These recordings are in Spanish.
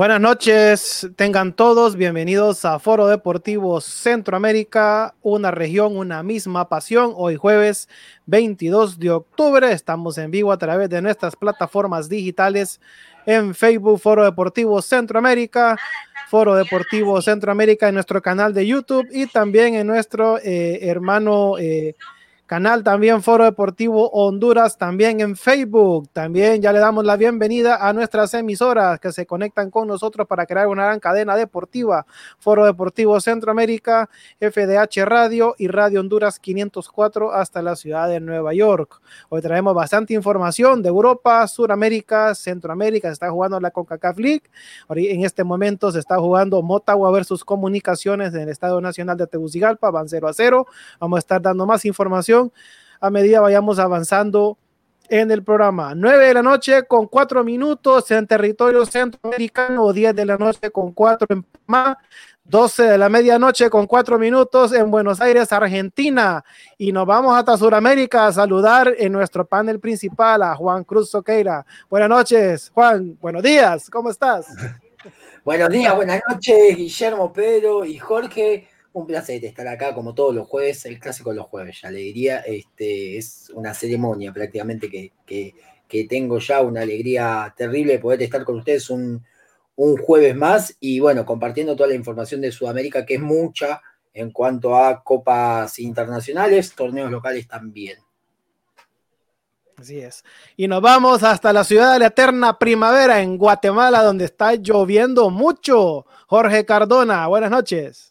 Buenas noches, tengan todos bienvenidos a Foro Deportivo Centroamérica, una región, una misma pasión. Hoy jueves 22 de octubre estamos en vivo a través de nuestras plataformas digitales en Facebook Foro Deportivo Centroamérica, Foro Deportivo Centroamérica en nuestro canal de YouTube y también en nuestro eh, hermano... Eh, canal también Foro Deportivo Honduras, también en Facebook. También ya le damos la bienvenida a nuestras emisoras que se conectan con nosotros para crear una gran cadena deportiva. Foro Deportivo Centroamérica, FDH Radio y Radio Honduras 504 hasta la ciudad de Nueva York. Hoy traemos bastante información de Europa, Suramérica, Centroamérica. Se está jugando la CONCACAF League. En este momento se está jugando Motagua versus Comunicaciones en el Estado Nacional de Tegucigalpa. Van 0 a 0. Vamos a estar dando más información a medida vayamos avanzando en el programa. 9 de la noche con 4 minutos en territorio centroamericano, 10 de la noche con 4 en Panamá, 12 de la medianoche con 4 minutos en Buenos Aires, Argentina. Y nos vamos hasta Sudamérica a saludar en nuestro panel principal a Juan Cruz Soqueira. Buenas noches, Juan. Buenos días, ¿cómo estás? Buenos días, buenas noches, Guillermo, Pedro y Jorge. Un placer estar acá como todos los jueves, el clásico de los jueves, ya le diría, este, es una ceremonia prácticamente que, que, tengo ya, una alegría terrible de poder estar con ustedes un, un, jueves más y bueno, compartiendo toda la información de Sudamérica, que es mucha en cuanto a copas internacionales, torneos locales también. Así es. Y nos vamos hasta la ciudad de la eterna primavera en Guatemala, donde está lloviendo mucho. Jorge Cardona, buenas noches.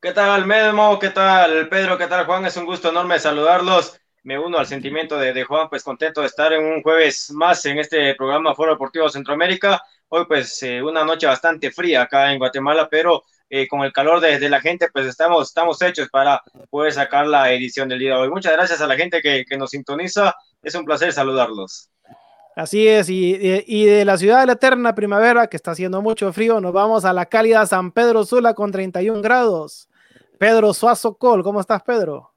¿Qué tal, Medmo? ¿Qué tal, Pedro? ¿Qué tal, Juan? Es un gusto enorme saludarlos. Me uno al sentimiento de, Juan, pues contento de estar en un jueves más en este programa Foro Deportivo Centroamérica. Hoy, pues, eh, una noche bastante fría acá en Guatemala, pero eh, con el calor de, la gente, pues estamos, estamos hechos para poder sacar la edición del día de hoy. Muchas gracias a la gente que, que nos sintoniza. Es un placer saludarlos. Así es, y, y, de la ciudad de la eterna primavera, que está haciendo mucho frío, nos vamos a la cálida San Pedro Sula con 31 grados. Pedro Suazo Col, ¿cómo estás, Pedro?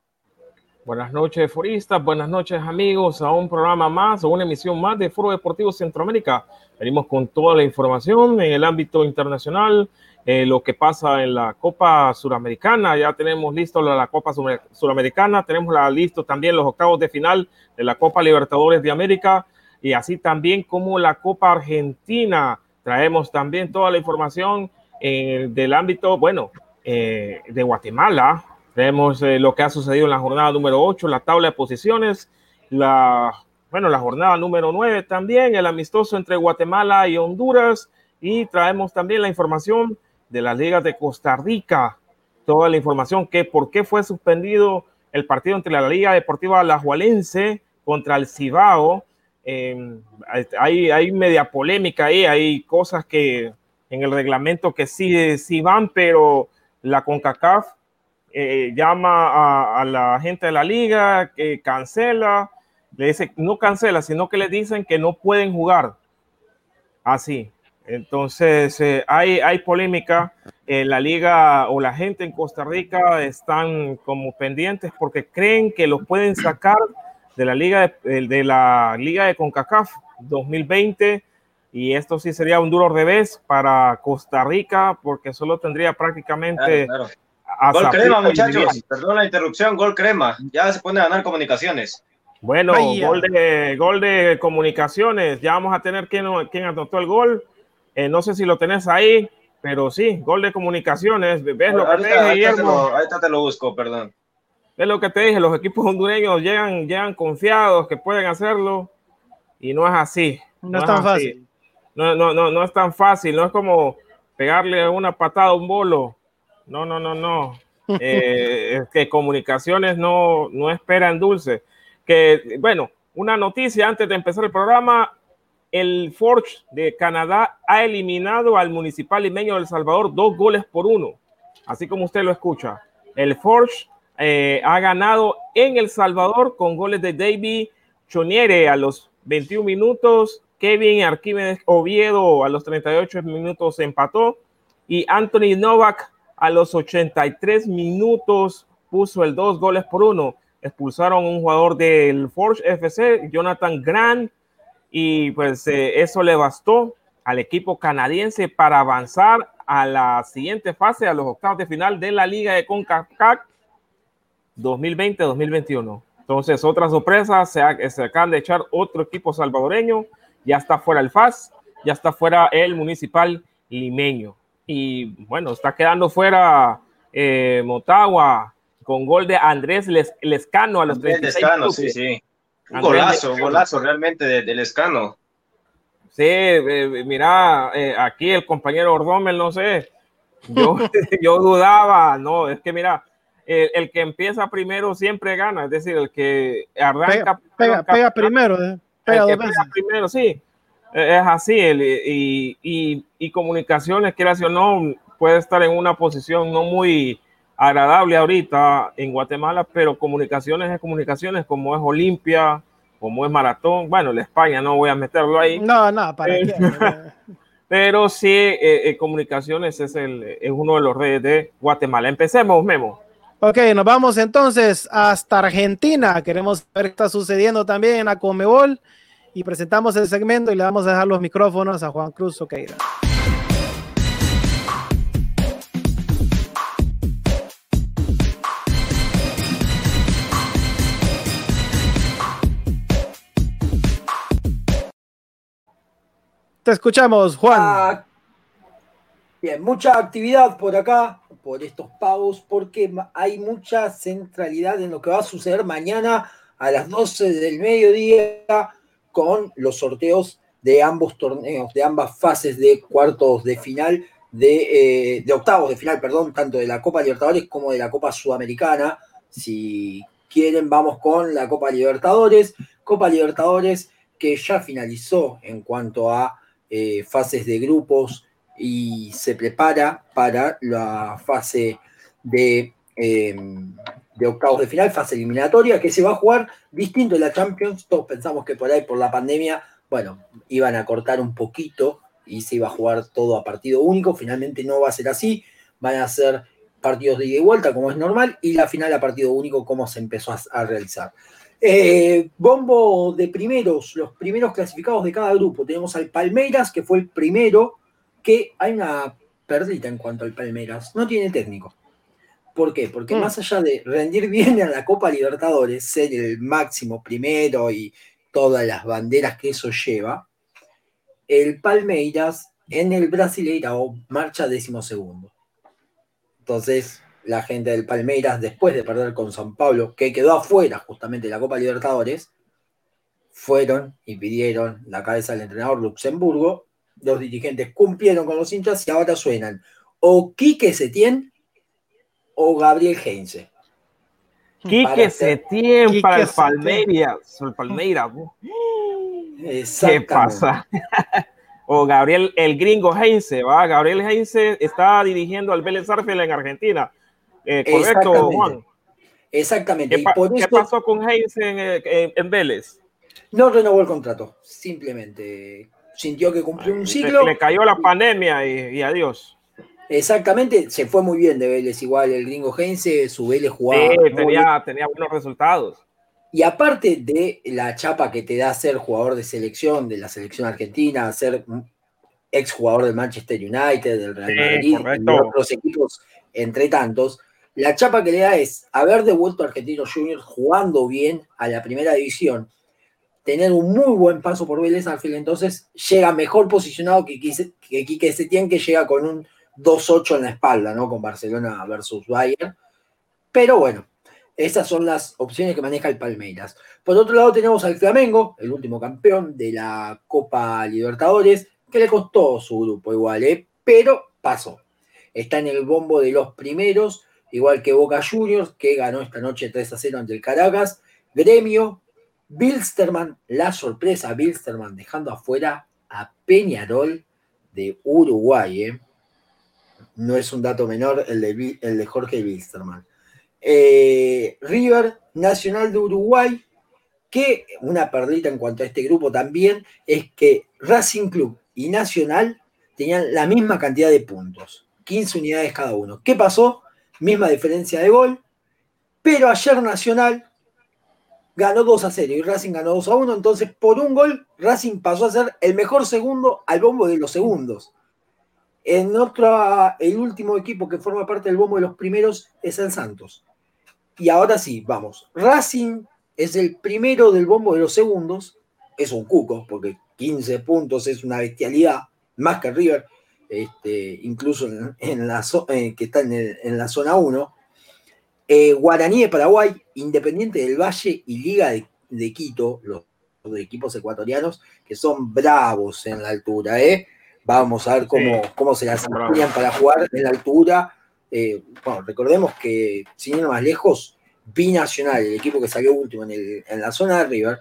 Buenas noches, foristas, buenas noches, amigos, a un programa más, a una emisión más de Foro Deportivo Centroamérica. Venimos con toda la información en el ámbito internacional, eh, lo que pasa en la Copa Suramericana, ya tenemos listo la, la Copa Suramericana, tenemos la, también los octavos de final de la Copa Libertadores de América y así también como la Copa Argentina. Traemos también toda la información eh, del ámbito, bueno, eh, de Guatemala. Vemos eh, lo que ha sucedido en la jornada número 8, la tabla de posiciones, la, bueno, la jornada número 9 también, el amistoso entre Guatemala y Honduras. Y traemos también la información de las ligas de Costa Rica, toda la información que por qué fue suspendido el partido entre la Liga Deportiva Alajuelense contra el Cibao. Em, hay, media polémica ahí, hay cosas que en el reglamento que sí, sí van, pero la CONCACAF eh, llama a, la gente de la liga que cancela, le dice, no cancela, sino que le dicen que no pueden jugar. Así. Entonces, eh, hay, hay polémica. en la liga o la gente en Costa Rica están como pendientes porque creen que los pueden sacar de la liga de, de la liga de CONCACAF 2020 y esto sí sería un duro revés para Costa Rica porque solo tendría prácticamente... Gol crema, muchachos. Perdón la interrupción, gol crema. Ya se pone a ganar comunicaciones. Bueno, gol de, gol de comunicaciones. Ya vamos a tener quien, quien anotó el gol. Eh, no sé si lo tenés ahí, pero sí, gol de comunicaciones. ¿Ves lo que te dije, Guillermo? Ahí te lo busco, perdón. ¿Ves lo que te dije? Los equipos hondureños llegan, llegan confiados que pueden hacerlo y no es así. No, es tan fácil no, no, no, no es tan fácil, no es como pegarle una patada a un bolo. No, no, no, no. Eh, es que comunicaciones no, no esperan dulce. Que, bueno, una noticia antes de empezar el programa. El Forge de Canadá ha eliminado al Municipal Limeño de El Salvador dos goles por uno. Así como usted lo escucha. El Forge eh, ha ganado en El Salvador con goles de David Choniere a los 21 minutos Kevin Arquímedes Oviedo a los 38 minutos empató y Anthony Novak a los 83 minutos puso el dos goles por uno. Expulsaron un jugador del Forge FC, Jonathan Grant, y pues eh, eso le bastó al equipo canadiense para avanzar a la siguiente fase, a los octavos de final de la Liga de CONCACAF 2020-2021. Entonces, otra sorpresa, se, se, acaban de echar otro equipo salvadoreño, ya está fuera el FAS, ya está fuera el municipal limeño. Y bueno, está quedando fuera eh, Motagua con gol de Andrés Lescano a los Andrés Lescano, sí, sí. Un golazo, un golazo realmente del de Lescano. Sí, eh, mira, eh, aquí el compañero Ordomel, no sé, yo, yo dudaba, no, es que mira, el, que empieza primero siempre gana, es decir, el que arranca. Pega, pega, primero, eh, pega, primero, sí, e, es así, el, y, y, y, comunicaciones, quieras o no, puede estar en una posición no muy agradable ahorita en Guatemala, pero comunicaciones es comunicaciones, como es Olimpia, como es maratón, bueno, la España no voy a meterlo ahí. No, no, para qué. Pero sí, eh, eh, comunicaciones es, el, es uno de los redes de Guatemala. Empecemos, Memo. Ok, nos vamos entonces hasta Argentina. Queremos ver qué está sucediendo también en la Comebol y presentamos el segmento y le vamos a dejar los micrófonos a Juan Cruz Oqueira. Te escuchamos, Juan. Ah, bien, mucha actividad por acá, por estos pagos, porque hay mucha centralidad en lo que va a suceder mañana a las 12 del mediodía con los sorteos de ambos torneos, de ambas fases de cuartos de final, de, eh, de octavos de final, perdón, tanto de la Copa Libertadores como de la Copa Sudamericana. Si quieren, vamos con la Copa Libertadores. Copa Libertadores que ya finalizó en cuanto a eh, fases de grupos y se prepara para la fase de, em, de octavos de final, fase eliminatoria, que se va a jugar distinto de la Champions. Todos pensamos que por ahí, por la pandemia, bueno, iban a cortar un poquito y se iba a jugar todo a partido único. Finalmente no va a ser así. Van a ser partidos de ida y vuelta, como es normal, y la final a partido único, como se empezó a realizar. Eh, bombo de primeros, los primeros clasificados de cada grupo. Tenemos al Palmeiras, que fue el primero, que hay una perdita en cuanto al Palmeiras. No tiene técnico. ¿Por qué? Porque mm. más allá de rendir bien en la Copa Libertadores, ser el máximo primero y todas las banderas que eso lleva, el Palmeiras en el Brasileirao marcha décimo segundo. Entonces, la gente del Palmeiras, después de perder con San Pablo, que quedó afuera justamente de la Copa Libertadores, fueron y pidieron la cabeza del entrenador Luxemburgo. Los dirigentes cumplieron con los hinchas y ahora suenan o Quique Setién o Gabriel Heinze. Quique Setién para el Palmeiras. El Palmeiras. ¿Qué pasa? o Gabriel, el gringo Heinze, ¿va? Gabriel Heinze está dirigiendo al Vélez Arfield en Argentina. Eh, correcto, Juan. Exactamente. ¿Qué, pasó con Hayes en, Vélez? No renovó el contrato, simplemente sintió que cumplió un ciclo. Le, cayó la pandemia y, adiós. Exactamente, se fue muy bien de Vélez, igual el gringo Heinze, su Vélez jugaba. Sí, tenía, tenía buenos resultados. Y aparte de la chapa que te da ser jugador de selección, de la selección argentina, ser ex jugador del Manchester United, del Real Madrid, de otros equipos, entre tantos, la chapa que le da es haber devuelto a Argentinos Juniors jugando bien a la primera división, tener un muy buen paso por Vélez Arfield, entonces llega mejor posicionado que, que Quique Setién, que llega con un 2-8 en la espalda, ¿no? Con Barcelona versus Bayern. Pero bueno, esas son las opciones que maneja el Palmeiras. Por otro lado tenemos al Flamengo, el último campeón de la Copa Libertadores, que le costó su grupo igual, ¿eh? pero pasó. Está en el bombo de los primeros, igual que Boca Juniors, que ganó esta noche 3 a 0 ante el Caracas. Gremio, Bilsterman, la sorpresa, Bilsterman dejando afuera a Peñarol de Uruguay. ¿eh? No es un dato menor el de, Jorge Bilsterman. Eh, River Nacional de Uruguay, que una perdita en cuanto a este grupo también es que Racing Club y Nacional tenían la misma cantidad de puntos. 15 unidades cada uno. ¿Qué pasó? Misma diferencia de gol, pero ayer Nacional ganó 2 a 0 y Racing ganó 2 a 1. Entonces, por un gol, Racing pasó a ser el mejor segundo al bombo de los segundos. En otra, el último equipo que forma parte del bombo de los primeros es el Santos. Y ahora sí, vamos. Racing es el primero del bombo de los segundos. Es un cuco, porque 15 puntos es una bestialidad, más que River, este, incluso en, la, eh, que está en, la zona 1. Eh, Guaraní de Paraguay, Independiente del Valle y Liga de, Quito, los, equipos ecuatorianos, que son bravos en la altura. ¿eh? Vamos a ver cómo, cómo se las amplían para jugar en la altura. Eh, bueno, recordemos que, sin ir más lejos, Binacional, el equipo que salió último en, la zona de River,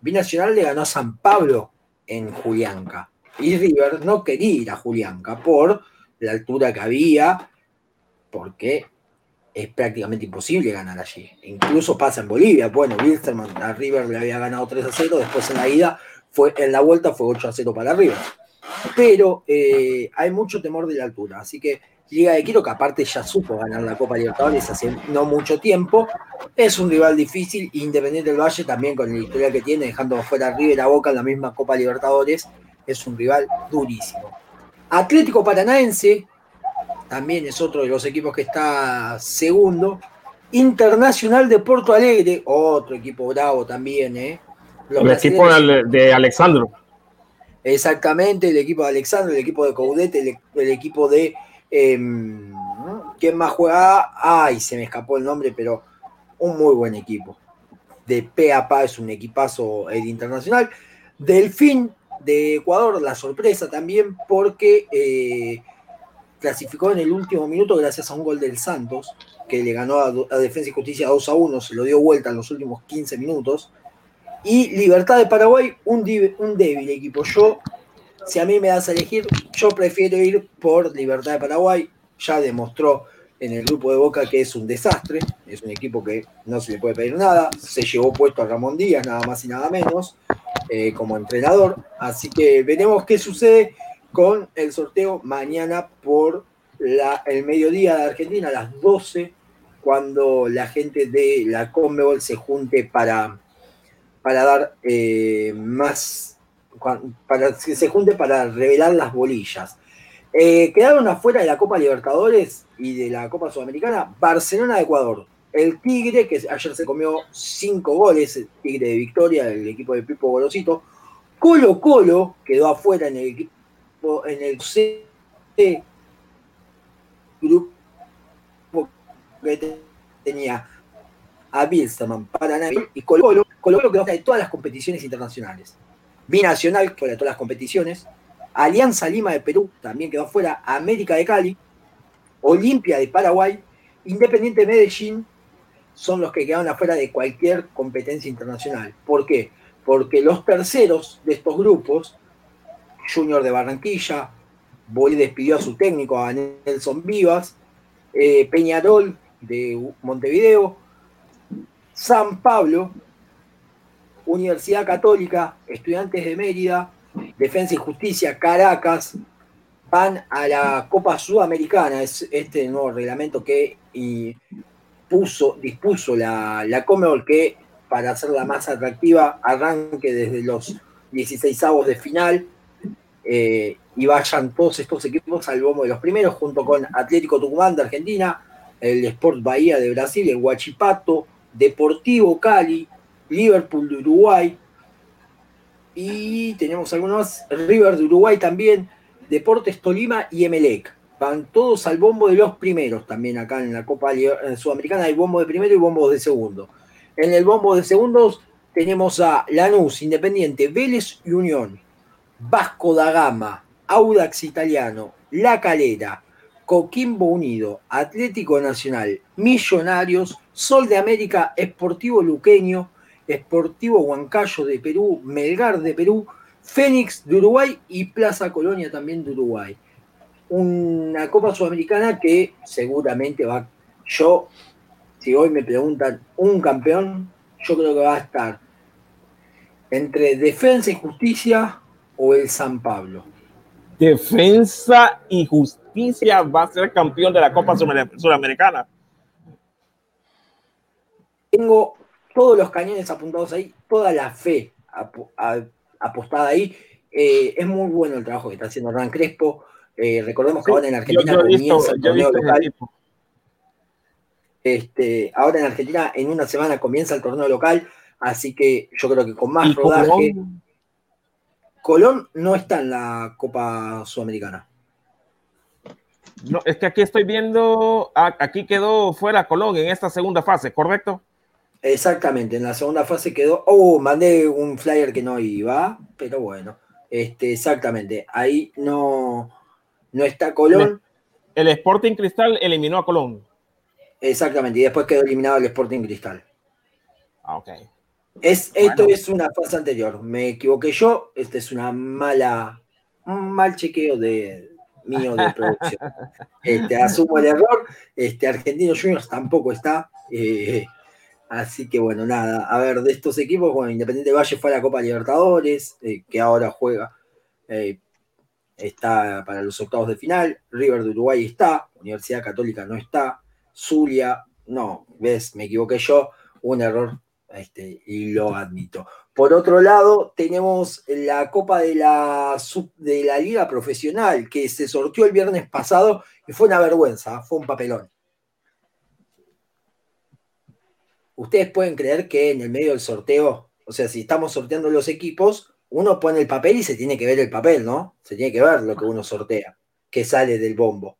Binacional le ganó a San Pablo en Julianca. Y River no quería ir a Julianca por la altura que había, porque es prácticamente imposible ganar allí. Incluso pasa en Bolivia. Bueno, Wilstermann a River le había ganado 3 a 0, después en la ida, fue, en la vuelta fue 8 a 0 para River. Pero eh, hay mucho temor de la altura, así que Liga de Quito, que aparte ya supo ganar la Copa Libertadores hace no mucho tiempo, es un rival difícil, Independiente del Valle también con la historia que tiene, dejando fuera a River a Boca en la misma Copa Libertadores, es un rival durísimo. Atlético Paranaense, también es otro de los equipos que está segundo. Internacional de Porto Alegre, otro equipo bravo también, ¿eh? el equipo de Alexandro. Exactamente, el equipo de Alexandro, el equipo de Caudete, el equipo de Em, ¿Quién más juega? Ay, se me escapó el nombre, pero un muy buen equipo. De pe a pa es un equipazo el internacional. Delfín de Ecuador, la sorpresa también, porque eh, clasificó en el último minuto gracias a un gol del Santos, que le ganó a, Defensa y Justicia 2 a 1, se lo dio vuelta en los últimos 15 minutos. Y Libertad de Paraguay, un, un débil equipo. Yo si a mí me das a elegir, yo prefiero ir por Libertad de Paraguay. Ya demostró en el grupo de Boca que es un desastre. Es un equipo que no se le puede pedir nada. Se llevó puesto a Ramón Díaz, nada más y nada menos, eh, como entrenador. Así que veremos qué sucede con el sorteo mañana por el mediodía de Argentina, a las 12, cuando la gente de la Conmebol se junte para, para dar eh, más para que se junte para revelar las bolillas. Eh, quedaron afuera de la Copa Libertadores y de la Copa Sudamericana Barcelona de Ecuador. El Tigre, que ayer se comió cinco goles, el Tigre de Victoria, el equipo de Pipo Golosito. Colo Colo quedó afuera en el en el C grupo que tenía a Bilsterman, Paraná y Colo Colo. Colo Colo quedó afuera de todas las competiciones internacionales. Binacional, fuera de todas las competiciones. Alianza Lima de Perú también quedó fuera. América de Cali. Olimpia de Paraguay. Independiente de Medellín son los que quedaron afuera de cualquier competencia internacional. ¿Por qué? Porque los terceros de estos grupos, Junior de Barranquilla, Bolí despidió a su técnico, a Nelson Vivas, eh, Peñarol de Montevideo, San Pablo Universidad Católica, Estudiantes de Mérida, Defensa y Justicia, Caracas, van a la Copa Sudamericana, es este nuevo reglamento que puso, dispuso la, la Comebol que para hacerla más atractiva arranque desde los 16 avos de final eh, y vayan todos estos equipos al bombo de los primeros junto con Atlético Tucumán de Argentina, el Sport Bahía de Brasil, el Huachipato, Deportivo Cali, Liverpool de Uruguay. Y tenemos algunos, River de Uruguay también, Deportes Tolima y Emelec. Van todos al bombo de los primeros también acá en la Copa Sudamericana. Hay bombo de primero y bombos de segundo. En el bombo de segundos tenemos a Lanús, Independiente, Vélez y Unión. Vasco da Gama, Audax Italiano, La Calera, Coquimbo Unido, Atlético Nacional, Millonarios, Sol de América, Esportivo Luqueño, Esportivo Huancayo de Perú, Melgar de Perú, Fénix de Uruguay y Plaza Colonia también de Uruguay. Una Copa Sudamericana que seguramente va, yo, si hoy me preguntan un campeón, yo creo que va a estar entre Defensa y Justicia o el San Pablo. Defensa y Justicia va a ser campeón de la Copa Sudamericana. Tengo todos los cañones apuntados ahí, toda la fe apostada ahí. Eh, es muy bueno el trabajo que está haciendo Hernán Crespo. Eh, recordemos que ahora en Argentina comienza el torneo local. Este, ahora en Argentina en una semana comienza el torneo local, así que yo creo que con más rodaje. Colón? no está en la Copa Sudamericana. No, es que aquí estoy viendo, aquí quedó fuera Colón en esta segunda fase, ¿correcto? Exactamente, en la segunda fase quedó. Oh, mandé un flyer que no iba, pero bueno, este, exactamente. Ahí no, no está Colón. El, Sporting Cristal eliminó a Colón. Exactamente, y después quedó eliminado el Sporting Cristal. Ah, ok. Es, Esto es una fase anterior. Me equivoqué yo. Este es una mala, un mal chequeo de mío de producción. Este, asumo el error. Este, Argentino Juniors tampoco está. Eh, así que bueno, nada. A ver, de estos equipos, bueno, Independiente Valle fue a la Copa Libertadores, eh, que ahora juega. Eh, está para los octavos de final. River de Uruguay está. Universidad Católica no está. Zulia, no, ves, me equivoqué yo. Un error este, y lo admito. Por otro lado, tenemos la Copa de la, de la Liga Profesional que se sortió el viernes pasado y fue una vergüenza, fue un papelón. Ustedes pueden creer que en el medio del sorteo, o sea, si estamos sorteando los equipos, uno pone el papel y se tiene que ver el papel, ¿no? Se tiene que ver lo que uno sortea, que sale del bombo.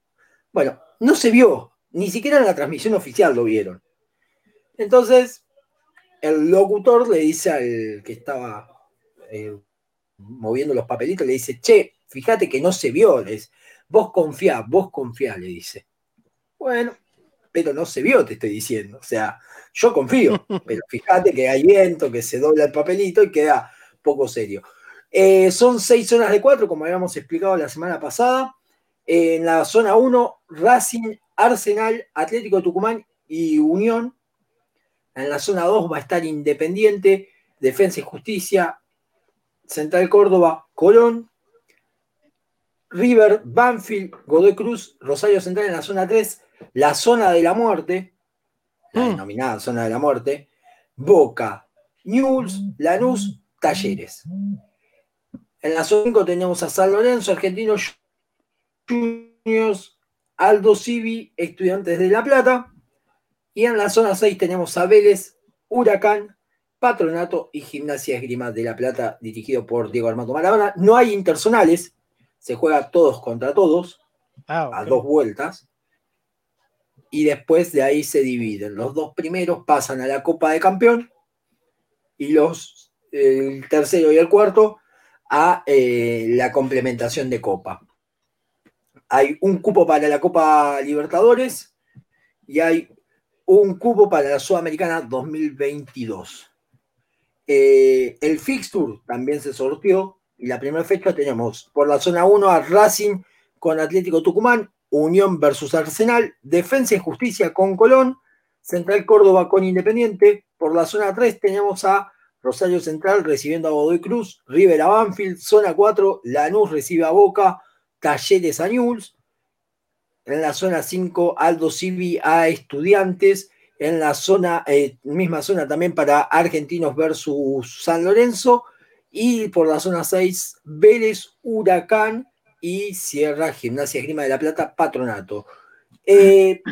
Bueno, no se vio, ni siquiera en la transmisión oficial lo vieron. Entonces, el locutor le dice al que estaba eh, moviendo los papelitos, le dice, che, fíjate que no se vio, vos confía, vos confía, le dice. Bueno, pero no se vio, te estoy diciendo. O sea, yo confío, pero fíjate que hay viento, que se dobla el papelito y queda poco serio. Eh, son seis zonas de cuatro, como habíamos explicado la semana pasada. en la zona 1, Racing, Arsenal, Atlético Tucumán y Unión. En la zona 2 va a estar Independiente, Defensa y Justicia, Central Córdoba, Colón, River, Banfield, Godoy Cruz, Rosario Central en la zona 3, la zona de la muerte, la mm. denominada zona de la muerte, Boca, News, Lanús, Talleres. En la zona 5 tenemos a San Lorenzo, Argentinos Juniors, Aldo Civi, Estudiantes de La Plata. Y en la zona 6 tenemos a Vélez, Huracán, Patronato y Gimnasia Esgrima de La Plata, dirigido por Diego Armando Maradona. No hay interzonales, se juega todos contra todos, ah, a dos vueltas. Y después de ahí se dividen. Los dos primeros pasan a la Copa de Campeón y los, el tercero y el cuarto a eh, la complementación de Copa. Hay un cupo para la Copa Libertadores y hay un cubo para la Sudamericana 2022. Eh, el fixture también se sortió y la primera fecha tenemos por la zona 1 a Racing con Atlético Tucumán, Unión versus Arsenal, Defensa y Justicia con Colón, Central Córdoba con Independiente. Por la zona 3 tenemos a Rosario Central recibiendo a Godoy Cruz, River Banfield, zona 4, Lanús recibe a Boca, Talleres a News, en la zona 5 Aldo Civi a Estudiantes, en la zona, eh, misma zona también para Argentinos versus San Lorenzo, y por la zona 6 Vélez, Huracán y Sierra Gimnasia Grima de la Plata, Patronato. Eh,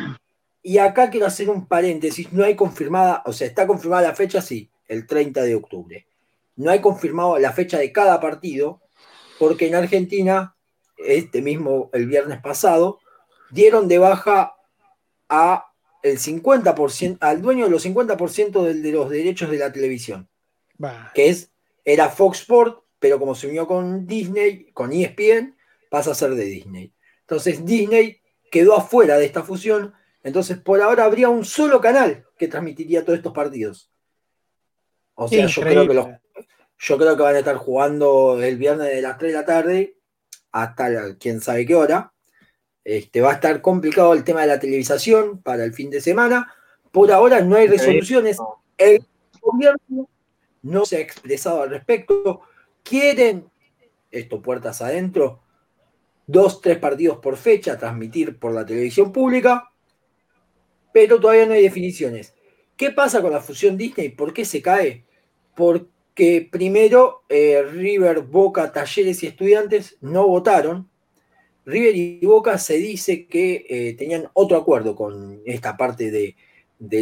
y acá quiero hacer un paréntesis, no hay confirmada, o sea, está confirmada la fecha, sí, el 30 de octubre. No hay confirmado la fecha de cada partido, porque en Argentina, este mismo, el viernes pasado, dieron de baja a el 50%, al dueño de los 50% de, los derechos de la televisión, que es, era Fox Sport, pero como se unió con Disney, con ESPN, pasa a ser de Disney. Entonces Disney quedó afuera de esta fusión, entonces por ahora habría un solo canal que transmitiría todos estos partidos. O sea, yo creo, que yo creo que van a estar jugando el viernes de las 3 de la tarde hasta quién sabe qué hora. Este, va a estar complicado el tema de la televisación para el fin de semana. Por ahora no hay resoluciones. El gobierno no se ha expresado al respecto. Quieren, esto puertas adentro, dos, tres partidos por fecha, transmitir por la televisión pública, pero todavía no hay definiciones. ¿Qué pasa con la fusión Disney? ¿Por qué se cae? Porque primero eh, River, Boca, Talleres y Estudiantes no votaron. River y Boca se dice que eh, tenían otro acuerdo con esta parte de,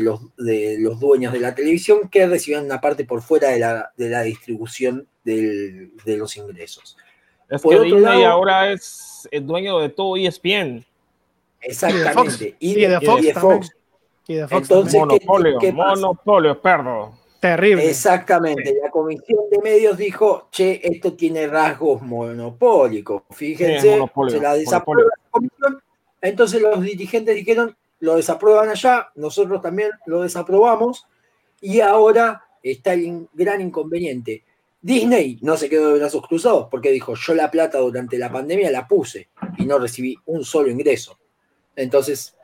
los, de los dueños de la televisión que recibían una parte por fuera de la, de la distribución de los ingresos. Es que Disney ahora es el dueño de todo ESPN. Exactamente. Y de Fox. Y de Fox. Entonces, monopolio, monopolio, perdón. Terrible. Exactamente. La comisión de medios dijo, che, esto tiene rasgos monopólicos. Fíjense, se la desaprueba la comisión. Entonces los dirigentes dijeron, lo desaprueban allá, nosotros también lo desaprobamos. Y ahora está el gran inconveniente. Disney no se quedó de brazos cruzados porque dijo, yo la plata durante la pandemia la puse y no recibí un solo ingreso. Entonces,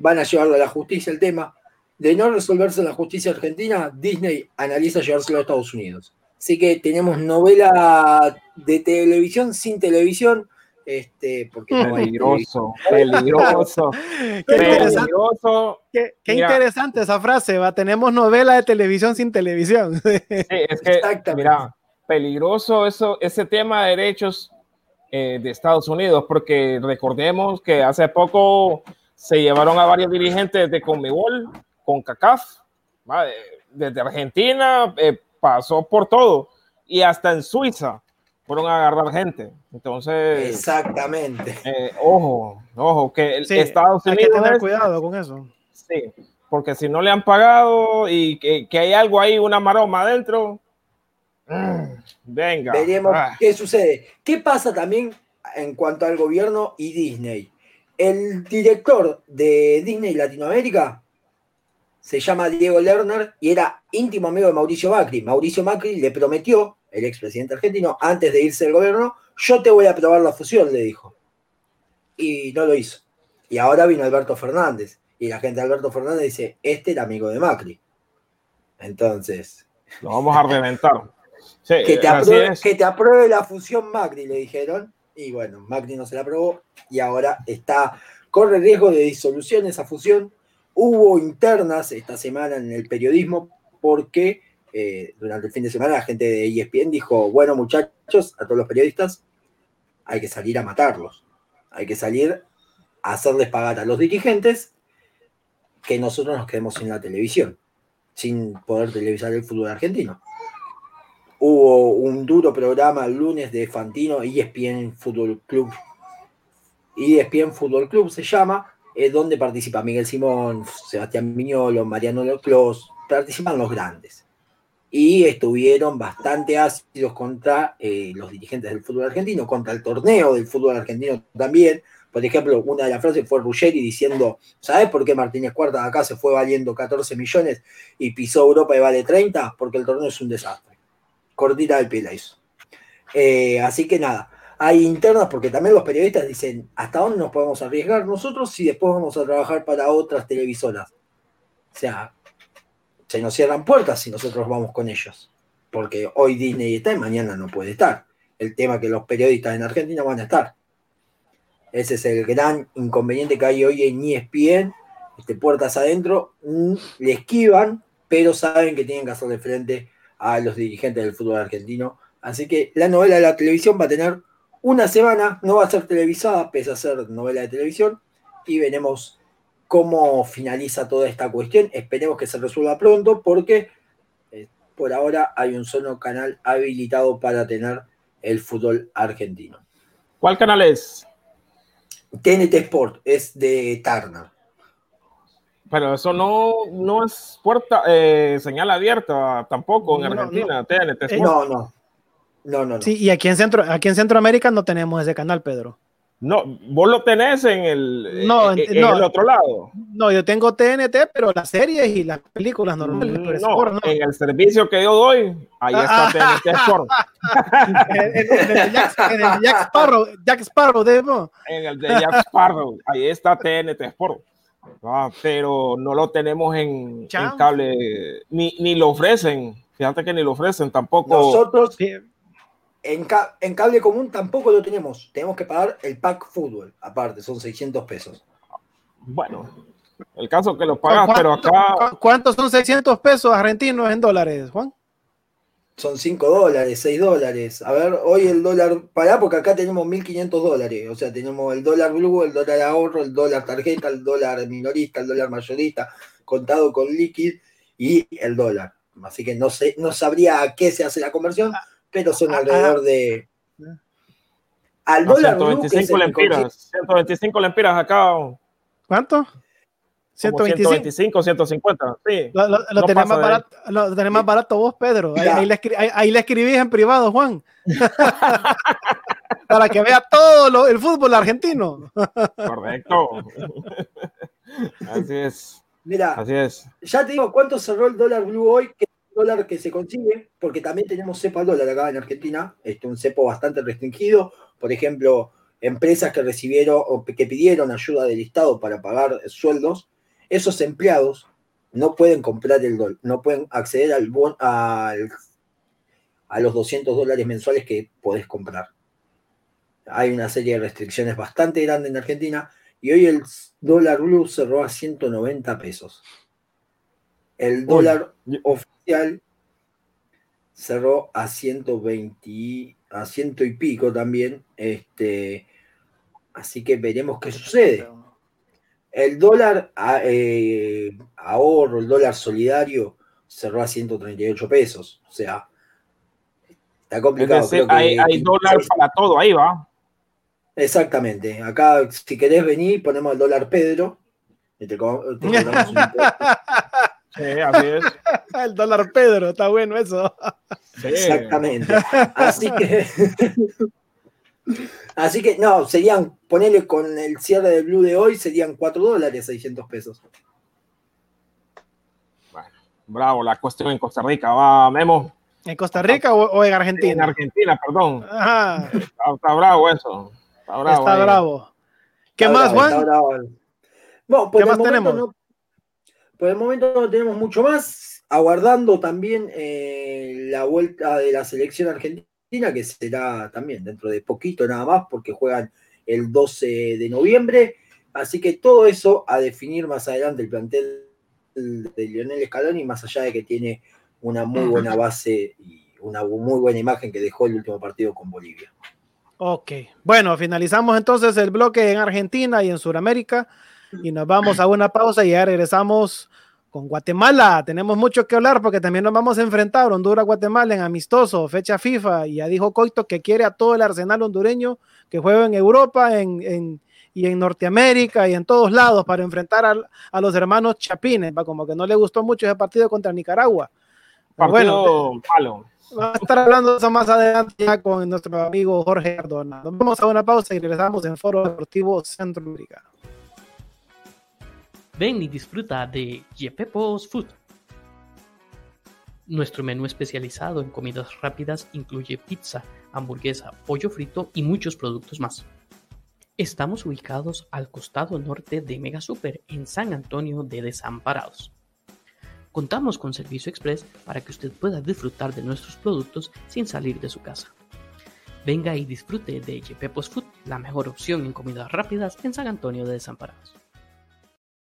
van a llevarlo a la justicia el tema. De no resolverse la justicia argentina, Disney analiza llevárselo a Estados Unidos. Así que tenemos novela de televisión sin televisión. Este, porque peligroso, peligroso, qué peligroso. Qué, interesante esa frase, va. Tenemos novela de televisión sin televisión. Sí, es que, mira, peligroso eso, ese tema de derechos eh, de Estados Unidos, porque recordemos que hace poco se llevaron a varios dirigentes de Conmebol, con CACAF, desde Argentina, eh, pasó por todo, y hasta en Suiza fueron a agarrar gente. Entonces, exactamente. Eh, ojo, ojo, que Estados Unidos. Hay que tener cuidado con eso. Sí, porque si no le han pagado y que, hay algo ahí, una maroma adentro, mm, venga. Veremos ah. qué sucede. ¿Qué pasa también en cuanto al gobierno y Disney? El director de Disney Latinoamérica se llama Diego Lerner y era íntimo amigo de Mauricio Macri. Mauricio Macri le prometió, el expresidente argentino, antes de irse del gobierno, yo te voy a aprobar la fusión, le dijo. Y no lo hizo. Y ahora vino Alberto Fernández. Y la gente de Alberto Fernández dice, este era amigo de Macri. Entonces... Lo vamos a reventar. que, te apruebe, que te apruebe la fusión Macri, le dijeron y bueno, Macri no se la aprobó y ahora está, corre riesgo de disolución esa fusión. Hubo internas esta semana en el periodismo porque eh, durante el fin de semana la gente de ESPN dijo, bueno muchachos, a todos los periodistas, hay que salir a matarlos, hay que salir a hacerles pagar a los dirigentes que nosotros nos quedemos sin la televisión, sin poder televisar el fútbol argentino. Hubo un duro programa el lunes de Fantino, ESPN Fútbol Club. ESPN Fútbol Club se llama, es donde participa Miguel Simón, Sebastián Miñolo, Mariano Clos, participan los grandes. Y estuvieron bastante ácidos contra eh, los dirigentes del fútbol argentino, contra el torneo del fútbol argentino también. Por ejemplo, una de las frases fue Ruggeri diciendo, ¿sabes por qué Martínez Cuarta acá se fue valiendo 14 millones y pisó Europa y vale 30? Porque el torneo es un desastre cortita del pie eh, así que nada, hay internas porque también los periodistas dicen, ¿hasta dónde nos podemos arriesgar nosotros si después vamos a trabajar para otras televisoras? O sea, se nos cierran puertas si nosotros vamos con ellos. Porque hoy Disney está y mañana no puede estar. El tema que los periodistas en Argentina van a estar. Ese es el gran inconveniente que hay hoy en ESPN. Este, puertas adentro, mm, le esquivan, pero saben que tienen que hacerle frente a los dirigentes del fútbol argentino. Así que la novela de la televisión va a tener una semana, no va a ser televisada, pese a ser novela de televisión, y veremos cómo finaliza toda esta cuestión. Esperemos que se resuelva pronto, porque eh, por ahora hay un solo canal habilitado para tener el fútbol argentino. ¿Cuál canal es? TNT Sport, es de Turner. Pero eso no, no es puerta, eh, señal abierta tampoco en Argentina, TNT. Eh, no, no. No, no, Sí, y aquí en, Centro, aquí en Centroamérica no tenemos ese canal, Pedro. No, vos lo tenés en el, no, en, el otro lado. No, yo tengo TNT, pero las series y las películas normales. Mm, no, en el servicio que yo doy, ahí está TNT Sport. en, el Jack, Sparrow, Jack Sparrow, En el de Jack Sparrow, ahí está TNT Sport. Ah, pero no lo tenemos en, cable, ni, ni, lo ofrecen. Fíjate que ni lo ofrecen tampoco. Nosotros en, en, cable común tampoco lo tenemos. Tenemos que pagar el pack fútbol, aparte, son 600 pesos. Bueno, El caso que lo pagas, pero acá. ¿Cuántos son 600 pesos argentinos en dólares, Juan? Son 5 dólares, 6 dólares. A ver, hoy el dólar, pará, porque acá tenemos 1.500 dólares. O sea, tenemos el dólar blue, el dólar ahorro, el dólar tarjeta, el dólar minorista, el dólar mayorista, contado con líquido y el dólar. Así que no sé, no sabría a qué se hace la conversión, pero son alrededor de. Al dólar 125 lempiras, 125 lempiras acá. ¿Cuánto? 125, 150, sí. Lo, lo, tenés, más barato, lo tenés más barato vos, Pedro. Ahí, le ahí, le escribís en privado, Juan. Para que vea todo el fútbol argentino. Correcto. Así es. Mira, Así es. ya te digo cuánto cerró el dólar blue hoy, que dólar que se consigue, porque también tenemos cepo al dólar acá en Argentina, este, un cepo bastante restringido. Por ejemplo, empresas que recibieron o que pidieron ayuda del Estado para pagar sueldos esos empleados no pueden comprar el dólar, no pueden acceder al, bon, al a los 200 dólares mensuales que podés comprar. Hay una serie de restricciones bastante grandes en Argentina y hoy el dólar blue cerró a 190 pesos. El dólar oficial cerró a 120, a ciento y pico también. Este, así que veremos qué sucede. El dólar eh, ahorro, el dólar solidario, cerró a 138 pesos. O sea, está complicado. Decir, hay, hay, dólar para todo, ahí va. Exactamente. Acá, si querés venir, ponemos el dólar Pedro. Y te, te un... sí, así es. El dólar Pedro, está bueno eso. Exactamente. Así que. Así que no, serían, ponerle con el cierre del Blue de hoy, serían 4 dólares 600 pesos. Bueno, bravo, la cuestión en Costa Rica, va, Memo. ¿En Costa Rica o, o en Argentina? En Argentina, perdón. Está, está, bravo eso. Está bravo. Está bravo. ¿Qué está más, bravo, Juan? Bueno, ¿Qué más tenemos? No, por el momento no tenemos mucho más. Aguardando también eh, la vuelta de la selección argentina que será también dentro de poquito nada más, porque juegan el 12 de noviembre. Así que todo eso a definir más adelante el plantel de Lionel Scaloni, más allá de que tiene una muy buena base y una muy buena imagen que dejó el último partido con Bolivia. Ok, bueno, finalizamos entonces el bloque en Argentina y en Sudamérica y nos vamos a una pausa y ya regresamos con Guatemala. Tenemos mucho que hablar porque también nos vamos a enfrentar Honduras-Guatemala en amistoso, fecha FIFA. Y ya dijo Coito que quiere a todo el arsenal hondureño que juega en Europa en, en, y en Norteamérica y en todos lados para enfrentar a, a los hermanos Chapines. ¿va? Como que no le gustó mucho ese partido contra Nicaragua. Bueno, malo. Va a estar hablando de eso más adelante ya con nuestro amigo Jorge Cardona. Nos vamos a una pausa y regresamos en Foro Deportivo Centroamericano. Ven y disfruta de Yepepos Food. Nuestro menú especializado en comidas rápidas incluye pizza, hamburguesa, pollo frito y muchos productos más. Estamos ubicados al costado norte de Mega Super en San Antonio de Desamparados. Contamos con servicio express para que usted pueda disfrutar de nuestros productos sin salir de su casa. Venga y disfrute de Yepepos Food, la mejor opción en comidas rápidas en San Antonio de Desamparados.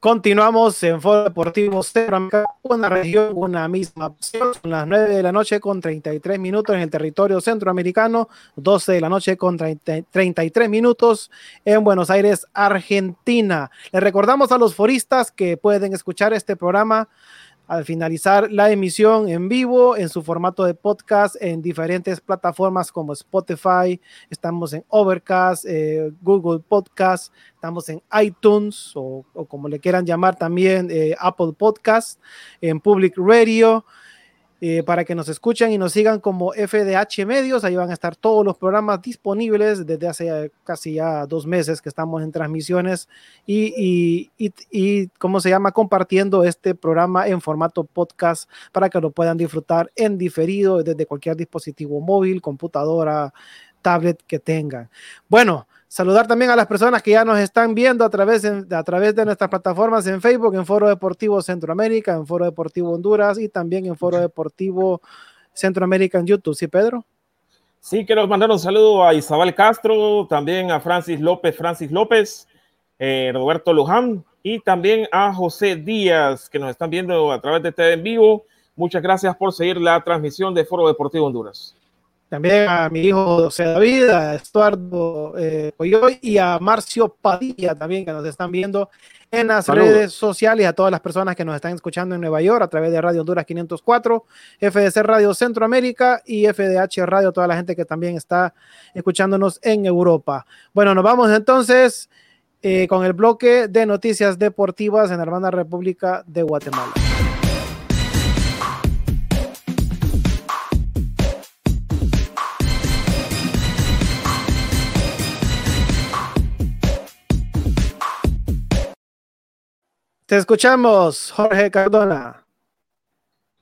Continuamos en Foro Deportivo Centroamérica, una región, una misma opción. Son las 9 de la noche con 33 minutos en el territorio centroamericano, 12 de la noche con 30, 33 minutos en Buenos Aires, Argentina. Les recordamos a los foristas que pueden escuchar este programa al finalizar la emisión en vivo en su formato de podcast en diferentes plataformas como Spotify, estamos en Overcast, eh, Google Podcast, estamos en iTunes o, como le quieran llamar también eh, Apple Podcast, en Public Radio. Eh, para que nos escuchen y nos sigan como FDH Medios. Ahí van a estar todos los programas disponibles desde hace casi ya dos meses que estamos en transmisiones y, y, y, y, ¿cómo se llama? Compartiendo este programa en formato podcast para que lo puedan disfrutar en diferido desde cualquier dispositivo móvil, computadora, tablet que tengan. Bueno, Saludar también a las personas que ya nos están viendo a través, de, nuestras plataformas en Facebook, en Foro Deportivo Centroamérica, en Foro Deportivo Honduras y también en Foro Deportivo Centroamérica en YouTube. ¿Sí, Pedro? Sí, quiero mandar un saludo a Isabel Castro, también a Francis López, Francis López, eh, Roberto Luján y también a José Díaz, que nos están viendo a través de TV en vivo. Muchas gracias por seguir la transmisión de Foro Deportivo Honduras también a mi hijo José David, a Estuardo eh, Coyoy y a Marcio Padilla también que nos están viendo en las Saludos. redes sociales, a todas las personas que nos están escuchando en Nueva York a través de Radio Honduras 504, FDC Radio Centroamérica y FDH Radio, toda la gente que también está escuchándonos en Europa. Bueno, nos vamos entonces eh, con el bloque de noticias deportivas en la hermana República de Guatemala. Te escuchamos, Jorge Cardona.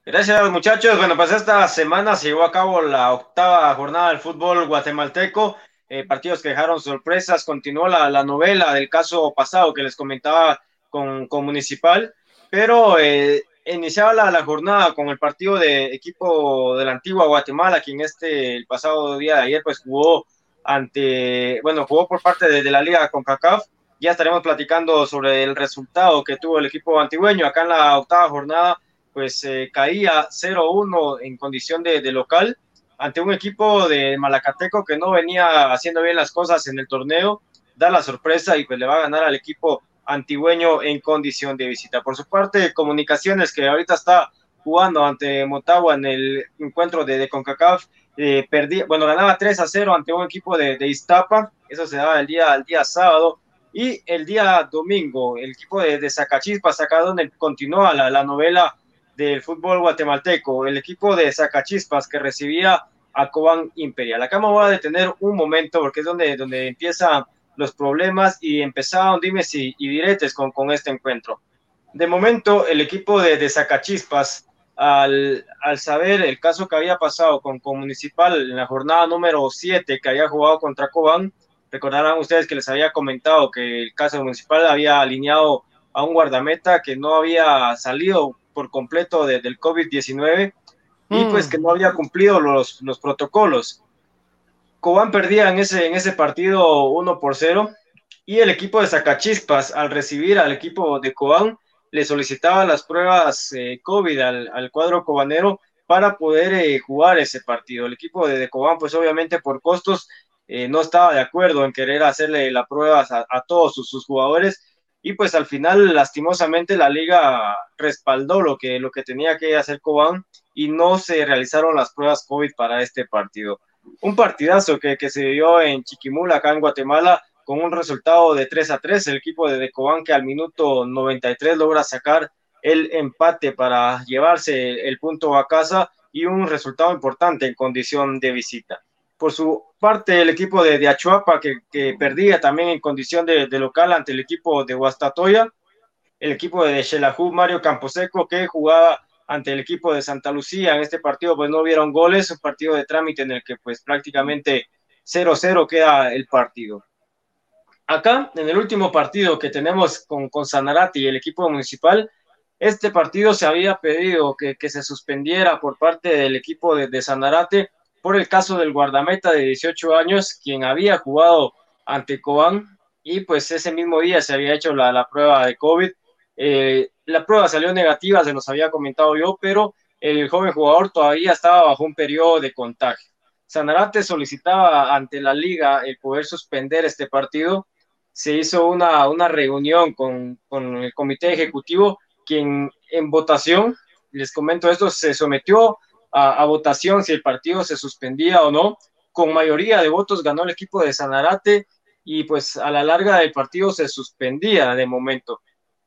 Gracias, muchachos. Bueno, pues esta semana se llevó a cabo la octava jornada del fútbol guatemalteco. Eh, partidos que dejaron sorpresas. Continuó la, la, novela del caso pasado que les comentaba con, con Municipal, pero eh, iniciaba la, la, jornada con el partido de equipo de la antigua Guatemala, quien este el pasado día de ayer pues jugó ante, bueno, jugó por parte de, de la liga con CACAF ya estaremos platicando sobre el resultado que tuvo el equipo antigüeño. Acá en la octava jornada, pues eh, caía 0-1 en condición de, de, local ante un equipo de Malacateco que no venía haciendo bien las cosas en el torneo. Da la sorpresa y pues le va a ganar al equipo antigüeño en condición de visita. Por su parte, Comunicaciones, que ahorita está jugando ante Motagua en el encuentro de, CONCACAF, eh, perdía, bueno, ganaba 3 a 0 ante un equipo de, de Iztapa, eso se daba el día, el día sábado, y el día domingo, el equipo de, de Zacachispas, acá donde continúa la, la, novela del fútbol guatemalteco, el equipo de Zacachispas que recibía a Cobán Imperial. Acá me voy a detener un momento porque es donde, donde empiezan los problemas y empezaron dimes y, y diretes con, con, este encuentro. De momento, el equipo de, de Zacachispas, al, al, saber el caso que había pasado con, con Municipal en la jornada número 7 que había jugado contra Cobán, Recordarán ustedes que les había comentado que el caso municipal había alineado a un guardameta que no había salido por completo de, del COVID-19 y mm. pues que no había cumplido los, los protocolos. Cobán perdía en ese, en ese partido 1 por 0 y el equipo de Zacachispas al recibir al equipo de Cobán le solicitaba las pruebas eh, COVID al, al, cuadro cobanero para poder eh, jugar ese partido. El equipo de, de Cobán pues obviamente por costos eh, no estaba de acuerdo en querer hacerle la prueba a, todos sus, jugadores y pues al final lastimosamente la liga respaldó lo que, lo que tenía que hacer Cobán y no se realizaron las pruebas COVID para este partido. Un partidazo que, se dio en Chiquimula, acá en Guatemala, con un resultado de 3 a 3, el equipo de, Cobán que al minuto 93 logra sacar el empate para llevarse el punto a casa y un resultado importante en condición de visita por su parte el equipo de, de que, perdía también en condición de, local ante el equipo de Huastatoya, el equipo de Xelajú, Mario Camposeco que jugaba ante el equipo de Santa Lucía en este partido pues no hubieron goles, un partido de trámite en el que pues prácticamente 0-0 queda el partido. Acá, en el último partido que tenemos con, con y el equipo municipal, este partido se había pedido que, que se suspendiera por parte del equipo de, de Sanarate por el caso del guardameta de 18 años, quien había jugado ante Cobán y pues ese mismo día se había hecho la, la prueba de COVID Eh, la prueba salió negativa, se los había comentado yo, pero el joven jugador todavía estaba bajo un periodo de contagio. Sanarate solicitaba ante la liga el poder suspender este partido. Se hizo una, una reunión con, con el comité ejecutivo, quien en votación, les comento esto, se sometió a, votación si el partido se suspendía o no. Con mayoría de votos ganó el equipo de Sanarate y pues a la larga del partido se suspendía de momento.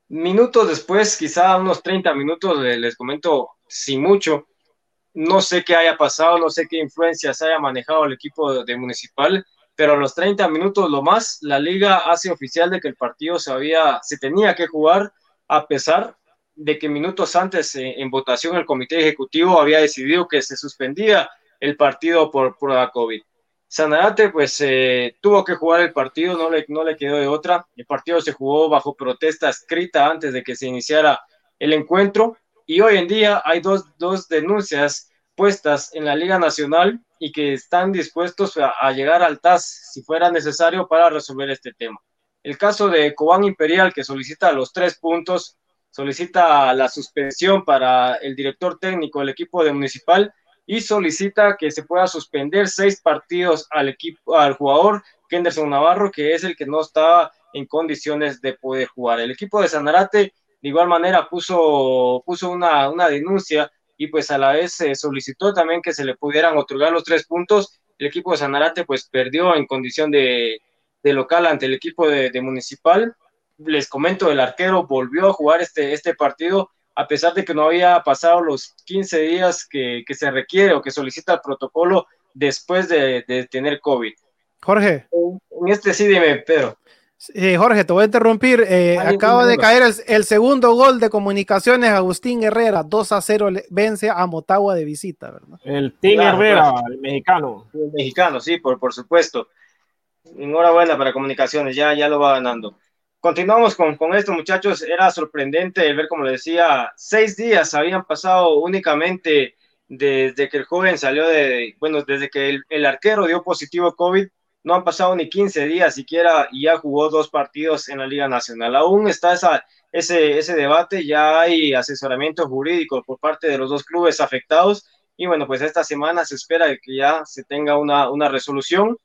Minutos después, quizá unos 30 minutos, les comento, sin mucho, no sé qué haya pasado, no sé qué influencias haya manejado el equipo de, Municipal, pero a los 30 minutos lo más, la liga hace oficial de que el partido se, había, se tenía que jugar a pesar de que minutos antes eh, en votación el comité ejecutivo había decidido que se suspendía el partido por, la COVID. Sanarate pues eh, tuvo que jugar el partido, no le, no le quedó de otra. El partido se jugó bajo protesta escrita antes de que se iniciara el encuentro y hoy en día hay dos, dos denuncias puestas en la Liga Nacional y que están dispuestos a, llegar al TAS si fuera necesario para resolver este tema. El caso de Cobán Imperial, que solicita los tres puntos, solicita la suspensión para el director técnico del equipo de Municipal y solicita que se pueda suspender seis partidos al equipo, al jugador Kenderson Navarro, que es el que no estaba en condiciones de poder jugar. El equipo de Sanarate de igual manera puso, puso una, una denuncia y pues a la vez se solicitó también que se le pudieran otorgar los tres puntos. El equipo de Sanarate pues perdió en condición de, de local ante el equipo de, de, Municipal. Les comento, el arquero volvió a jugar este, este partido a pesar de que no había pasado los 15 días que, que se requiere o que solicita el protocolo después de, de tener COVID. Jorge. En este sí, dime, Pedro. Eh, Jorge, te voy a interrumpir. Eh, acaba de caer el, segundo gol de comunicaciones. Agustín Herrera, 2 a 0, vence a Motagua de visita, ¿verdad? El Team Herrera, el mexicano. El mexicano, sí, por, por supuesto. Enhorabuena para comunicaciones, ya, ya lo va ganando. Continuamos con, con esto, muchachos. Era sorprendente ver, como le decía, seis días habían pasado únicamente desde que el joven salió de, bueno, desde que el, el arquero dio positivo COVID no han pasado ni 15 días siquiera y ya jugó dos partidos en la Liga Nacional. Aún está esa, ese, ese debate, ya hay asesoramiento jurídico por parte de los dos clubes afectados y bueno, pues esta semana se espera que ya se tenga una, una resolución.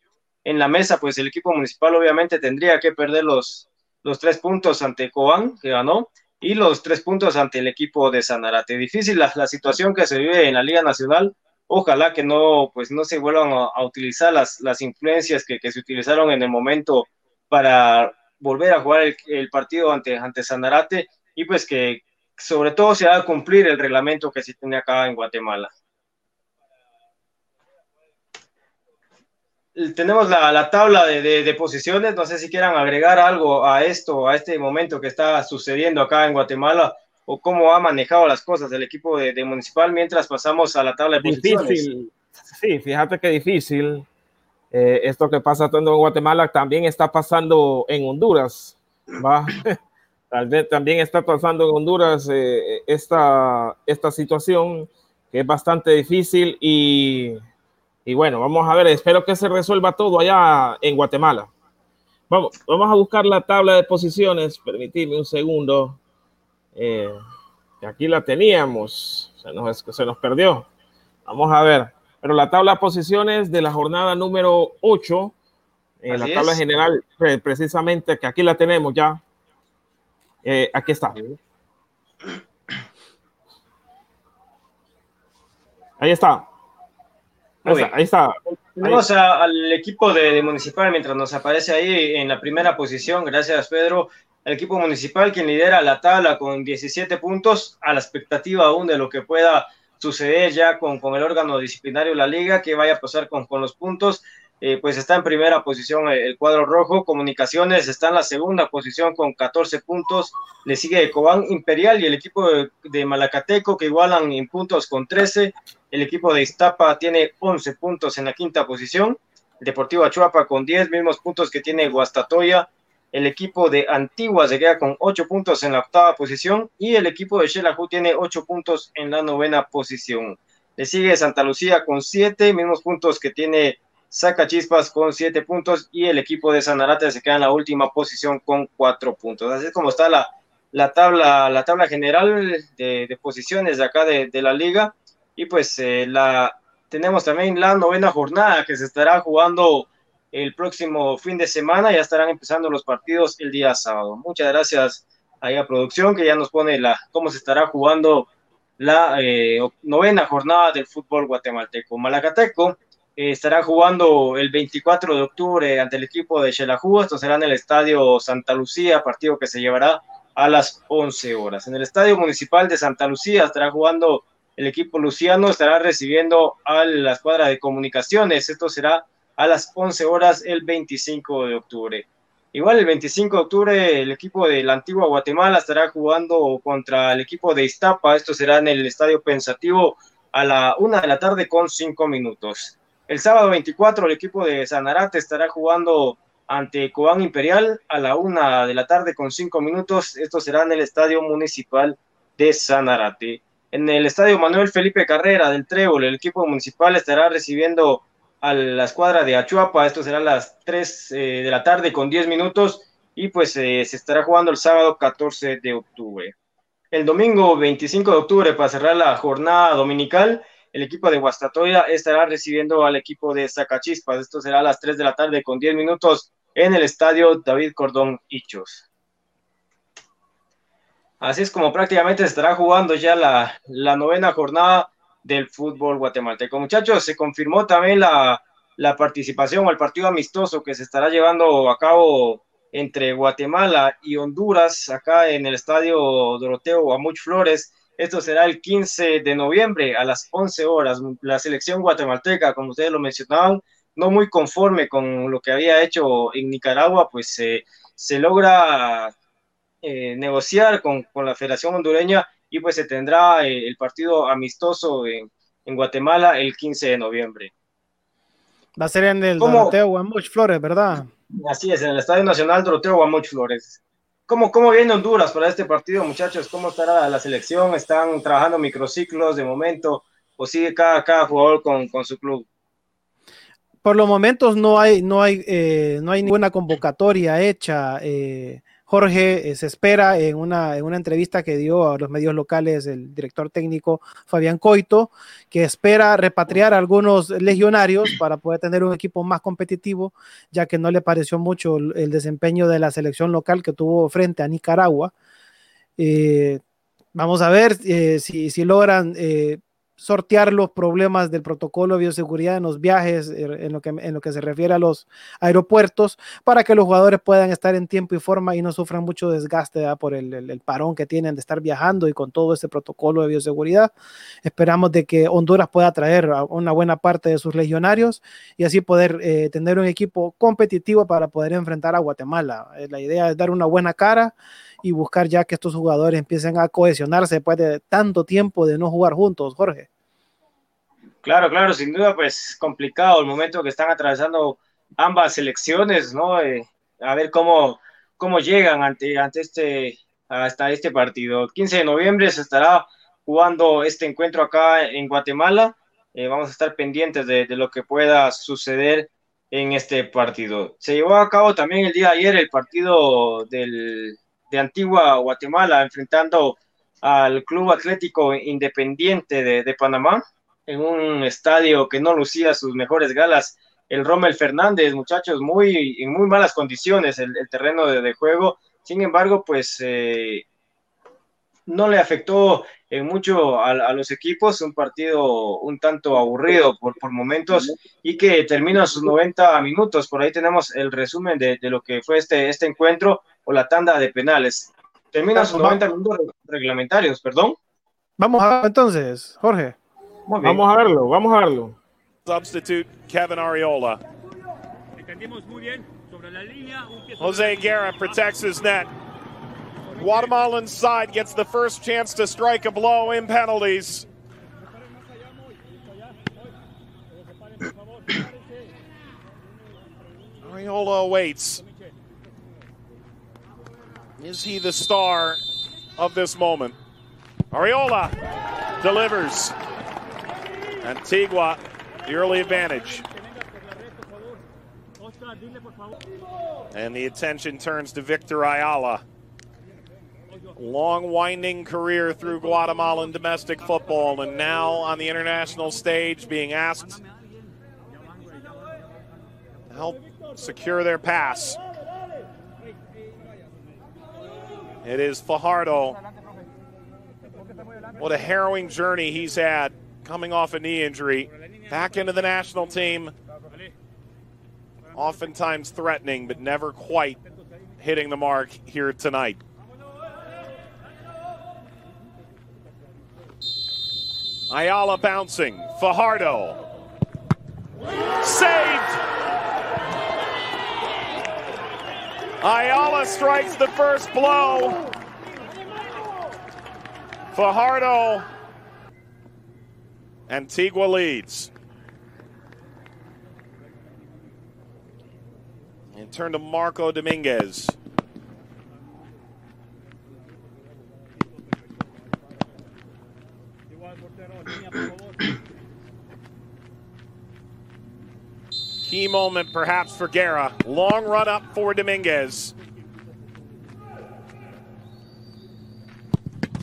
En la mesa, pues el equipo municipal obviamente tendría que perder los, los tres puntos ante Cobán, que ganó, y los tres puntos ante el equipo de Sanarate. Difícil la, la situación que se vive en la Liga Nacional, ojalá que no, pues no se vuelvan a, utilizar las, las influencias que, que, se utilizaron en el momento para volver a jugar el, el, partido ante, ante Sanarate y pues que sobre todo se haga cumplir el reglamento que se tiene acá en Guatemala. Tenemos la, la tabla de, de, de, posiciones, no sé si quieran agregar algo a esto, a este momento que está sucediendo acá en Guatemala o cómo ha manejado las cosas el equipo de, de Municipal mientras pasamos a la tabla de posiciones. Difícil. Sí, fíjate que difícil. Eh, esto que pasa tanto en Guatemala también está pasando en Honduras. ¿va? Tal vez también está pasando en Honduras eh, esta, esta situación que es bastante difícil y, y bueno, vamos a ver, espero que se resuelva todo allá en Guatemala. Vamos, vamos a buscar la tabla de posiciones, permitidme un segundo. Eh, aquí la teníamos, se nos, se nos perdió. Vamos a ver. Pero la tabla de posiciones de la jornada número 8, eh, la tabla es. general, precisamente, que aquí la tenemos ya. Eh, aquí está. Ahí está. Ahí está. Ahí está. Tenemos al equipo de, de, Municipal mientras nos aparece ahí en la primera posición. Gracias, Pedro el equipo municipal quien lidera la tabla con 17 puntos, a la expectativa aún de lo que pueda suceder ya con, con el órgano disciplinario de la liga, que vaya a pasar con, con los puntos. Eh, pues está en primera posición el cuadro rojo, Comunicaciones está en la segunda posición con 14 puntos, le sigue Cobán Imperial y el equipo de, Malacateco que igualan en puntos con 13, el equipo de Iztapa tiene 11 puntos en la quinta posición, Deportivo Achuapa con 10 mismos puntos que tiene Guastatoya, el equipo de Antigua se queda con ocho puntos en la octava posición y el equipo de Xelajú tiene ocho puntos en la novena posición. Le sigue Santa Lucía con siete, mismos puntos que tiene Sacachispas con siete puntos y el equipo de Sanarate se queda en la última posición con cuatro puntos. Así es como está la, la tabla, la tabla general de, posiciones de acá de, la liga. Y pues eh, la, tenemos también la novena jornada que se estará jugando el próximo fin de semana. Ya estarán empezando los partidos el día sábado. Muchas gracias a la producción que ya nos pone la, cómo se estará jugando la eh, novena jornada del fútbol guatemalteco. Malacateco eh, estará jugando el 24 de octubre ante el equipo de Xelajú. Esto será en el Estadio Santa Lucía, partido que se llevará a las 11 horas. En el Estadio Municipal de Santa Lucía estará jugando el equipo luciano, estará recibiendo a la escuadra de comunicaciones. Esto será a las 11 horas el 25 de octubre. Igual el 25 de octubre el equipo de la antigua Guatemala estará jugando contra el equipo de Iztapa. Esto será en el Estadio Pensativo a la una de la tarde con cinco minutos. El sábado 24 el equipo de Sanarate estará jugando ante Cobán Imperial a la una de la tarde con cinco minutos. Esto será en el Estadio Municipal de Sanarate. En el Estadio Manuel Felipe Carrera del Trébol, el equipo municipal estará recibiendo a la escuadra de Achuapa. Esto será a las 3 eh, de la tarde con 10 minutos y pues eh, se estará jugando el sábado 14 de octubre. El domingo 25 de octubre, para cerrar la jornada dominical, el equipo de Guastatoya estará recibiendo al equipo de Zacachispas. Esto será a las 3 de la tarde con 10 minutos en el estadio David Cordón Hichos. Así es como prácticamente estará jugando ya la, novena jornada del fútbol guatemalteco. Muchachos, se confirmó también la, la participación el partido amistoso que se estará llevando a cabo entre Guatemala y Honduras acá en el estadio Doroteo Amuch Flores. Esto será el 15 de noviembre a las 11 horas. La selección guatemalteca, como ustedes lo mencionaban, no muy conforme con lo que había hecho en Nicaragua, pues se logra eh, negociar con, con, la Federación Hondureña y pues se tendrá eh, el partido amistoso en, en, Guatemala el 15 de noviembre. Va a ser en el Doroteo Guamuch Flores, ¿verdad? Así es, en el Estadio Nacional Doroteo Guamuch Flores. ¿Cómo, ¿Cómo viene Honduras para este partido, muchachos? ¿Cómo estará la selección? ¿Están trabajando microciclos de momento o sigue cada, cada jugador con, con su club? Por los momentos no hay, no hay, eh, no hay ninguna convocatoria hecha. Eh, Jorge eh, se espera en una, en una entrevista que dio a los medios locales el director técnico Fabián Coito, que espera repatriar a algunos legionarios para poder tener un equipo más competitivo, ya que no le pareció mucho el, desempeño de la selección local que tuvo frente a Nicaragua. Eh, vamos a ver eh, si, si, logran sortear los problemas del protocolo de bioseguridad en los viajes, eh, en lo, que, en lo que se refiere a los aeropuertos, para que los jugadores puedan estar en tiempo y forma y no sufran mucho desgaste por el, el, parón que tienen de estar viajando y con todo ese protocolo de bioseguridad. Esperamos de que Honduras pueda traer a una buena parte de sus legionarios y así poder eh, tener un equipo competitivo para poder enfrentar a Guatemala. Eh, la idea es dar una buena cara y buscar ya que estos jugadores empiecen a cohesionarse después de tanto tiempo de no jugar juntos, Jorge. Claro, claro, sin duda, pues complicado el momento que están atravesando ambas selecciones, ¿no? Eh, a ver cómo, cómo llegan ante, ante este, hasta este partido. El 15 de noviembre se estará jugando este encuentro acá en Guatemala. Eh, vamos a estar pendientes de, de, lo que pueda suceder en este partido. Se llevó a cabo también el día de ayer el partido del, de Antigua Guatemala enfrentando al Club Atlético Independiente de, Panamá en un estadio que no lucía sus mejores galas. El Rommel Fernández, muchachos, muy, en muy malas condiciones el, terreno de, juego. Sin embargo, pues eh, no le afectó mucho a, los equipos, un partido un tanto aburrido por, por momentos y que termina sus 90 minutos. Por ahí tenemos el resumen de, de, lo que fue este, este encuentro o la tanda de penales. Termina sus 90 minutos reglamentarios, perdón. Vamos a ver entonces, Jorge. Vamos a verlo, vamos a verlo. Substitute Kevin Ariola. Jose Guerra protects his net. Guatemalan side gets the first chance to strike a blow in penalties. Ariola waits. Is he the star of this moment? Ariola delivers. Antigua, the early advantage. And the attention turns to Victor Ayala. long, winding career through Guatemalan domestic football, and now on the international stage being asked to help secure their pass. It is Fajardo. What a harrowing journey he's had coming off a knee injury. Back into the national team. Oftentimes threatening, but never quite hitting the mark here tonight. Ayala bouncing. Fajardo. Saved! Ayala strikes the first blow. Fajardo. Antigua leads. And turn to Marco Dominguez. Key moment perhaps for Guerra. Long run up for Dominguez.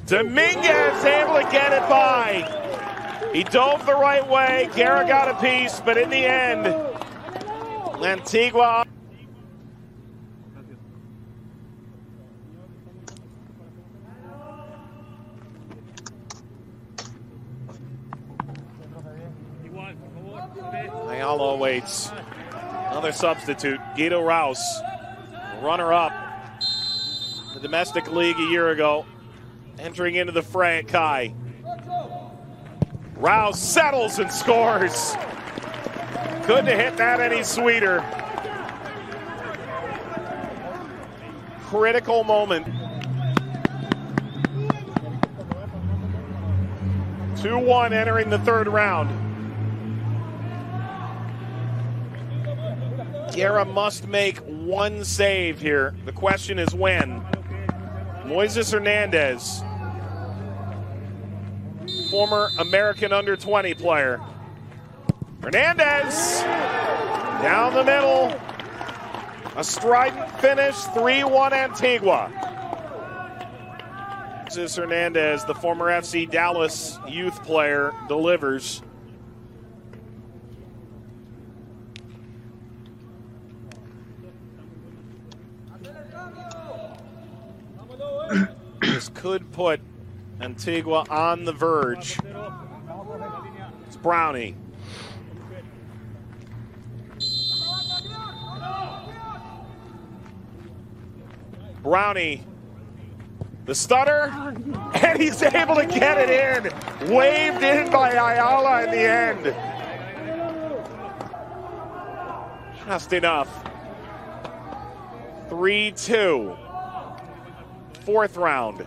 Dominguez able to get it by. He dove the right way. Guerra got a piece, but in the end, Antigua. Ayala waits. Another substitute, Guido Rouse, runner up the domestic league a year ago, entering into the fray at Kai. Rouse settles and scores. Couldn't have hit that any sweeter. Critical moment. 2 1 entering the third round. Guerra must make one save here. The question is when. Moises Hernandez, former American under 20 player. Hernandez down the middle. A strident finish, 3 1 Antigua. Moises Hernandez, the former FC Dallas youth player, delivers. This could put Antigua on the verge. It's Brownie. Brownie, the stutter, and he's able to get it in. Waved in by Ayala in the end. Just enough. 3 2 fourth round.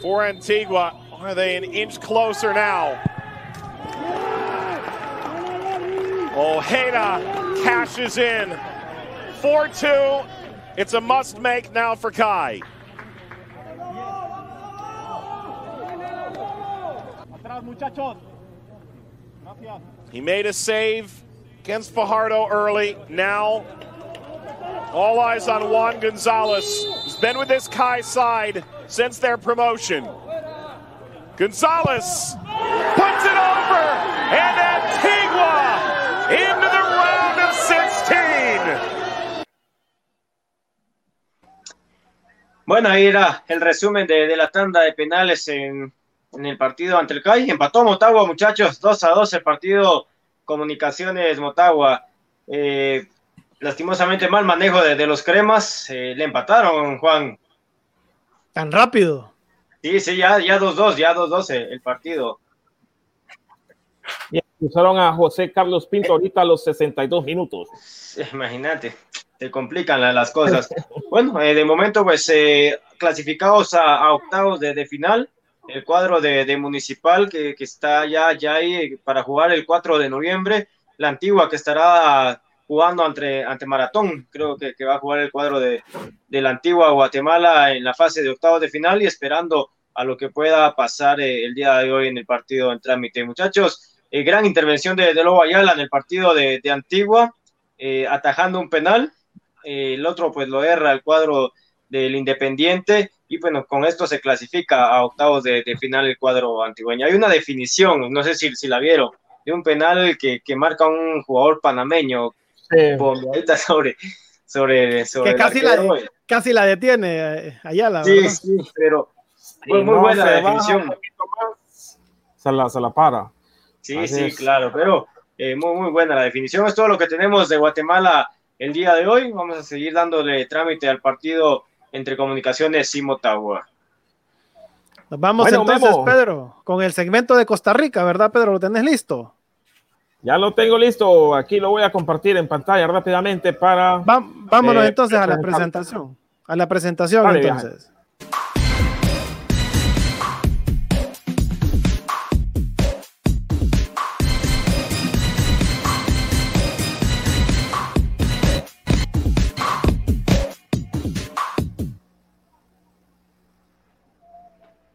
For Antigua, are they an inch closer now? Ojeda cashes in. 4 2. It's a must make now for Kai. He made a save against Fajardo early. Now, all eyes on Juan Gonzalez, who's been with this Kai side since their promotion. Gonzalez puts it over, and Antigua into the round of 16. Bueno, ahí era el resumen de, de la tanda de penales en, en el partido ante el CAI. Empató Motagua, muchachos, 2 a 2 el partido Comunicaciones Motagua. Eh, lastimosamente mal manejo de, de los cremas. Eh, le empataron, Juan. Tan rápido. Sí, sí, ya 2-2, ya 2-2 ya 2-2 el, el partido. Y usaron a José Carlos Pinto ahorita a los 62 minutos. Imagínate, se complican la, las cosas. bueno, eh, de momento, pues eh, clasificados a, a octavos de, de, final, el cuadro de, de Municipal que, que, está ya, ya ahí para jugar el 4 de noviembre, la antigua que estará jugando ante, ante Maratón, creo que, que va a jugar el cuadro de, de la antigua Guatemala en la fase de octavos de final y esperando a lo que pueda pasar eh, el día de hoy en el partido en trámite. Muchachos, eh, gran intervención de, de, Lobo Ayala en el partido de, de Antigua, eh, atajando un penal. el otro pues lo erra el cuadro del Independiente y bueno, con esto se clasifica a octavos de, final el cuadro antigüeño. Hay una definición, no sé si, si la vieron, de un penal que, que marca un jugador panameño sí. sobre, sobre, sobre que casi la, casi la detiene Ayala. Sí, sí, pero muy, muy buena la definición. Se la, se la para. Sí, Así sí, es. claro, pero eh, muy, muy buena la definición. Es todo lo que tenemos de Guatemala el día de hoy. Vamos a seguir dándole trámite al partido entre Comunicaciones y Motagua. Nos vamos bueno, entonces, Memo. Pedro, con el segmento de Costa Rica, ¿verdad, Pedro? ¿Lo tenés listo? Ya lo tengo listo. Aquí lo voy a compartir en pantalla rápidamente para. Va, vámonos eh, entonces a la presentación. A la presentación, vale, entonces.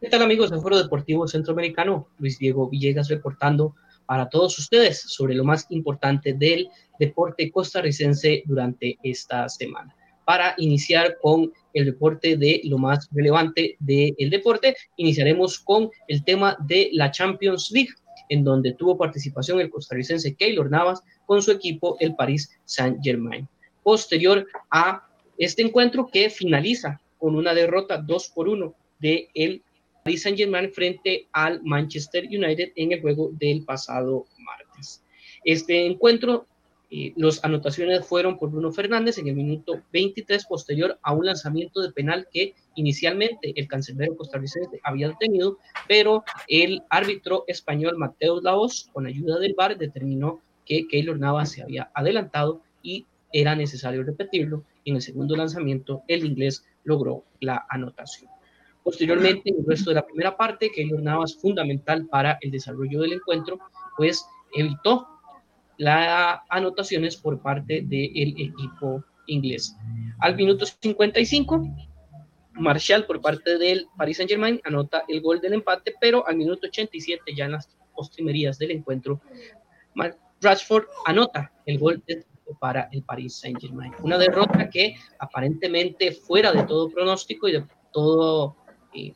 ¿Qué tal amigos del Foro Deportivo Centroamericano? Luis Diego Villegas reportando para todos ustedes sobre lo más importante del deporte costarricense durante esta semana. Para iniciar con el reporte de lo más relevante del deporte, iniciaremos con el tema de la Champions League, en donde tuvo participación el costarricense Keylor Navas con su equipo, el Paris Saint-Germain. Posterior a este encuentro que finaliza con una derrota 2 por 1 de el Paris Saint Germain frente al Manchester United en el juego del pasado martes. Este encuentro, eh, las anotaciones fueron por Bruno Fernández en el minuto 23 posterior a un lanzamiento de penal que inicialmente el cancelero costarricense había detenido, pero el árbitro español Mateo Laos, con ayuda del VAR, determinó que Keylor Navas se había adelantado y era necesario repetirlo. En el segundo lanzamiento, el inglés logró la anotación. Posteriormente, en el resto de la primera parte, Keylor Navas, fundamental para el desarrollo del encuentro, pues evitó las anotaciones por parte del equipo inglés. Al minuto 55, Marshall por parte del Paris Saint Germain anota el gol del empate, pero al minuto 87, ya en las postrimerías del encuentro, Rashford anota el gol para el Paris Saint Germain. Una derrota que aparentemente fuera de todo pronóstico y de todo eh,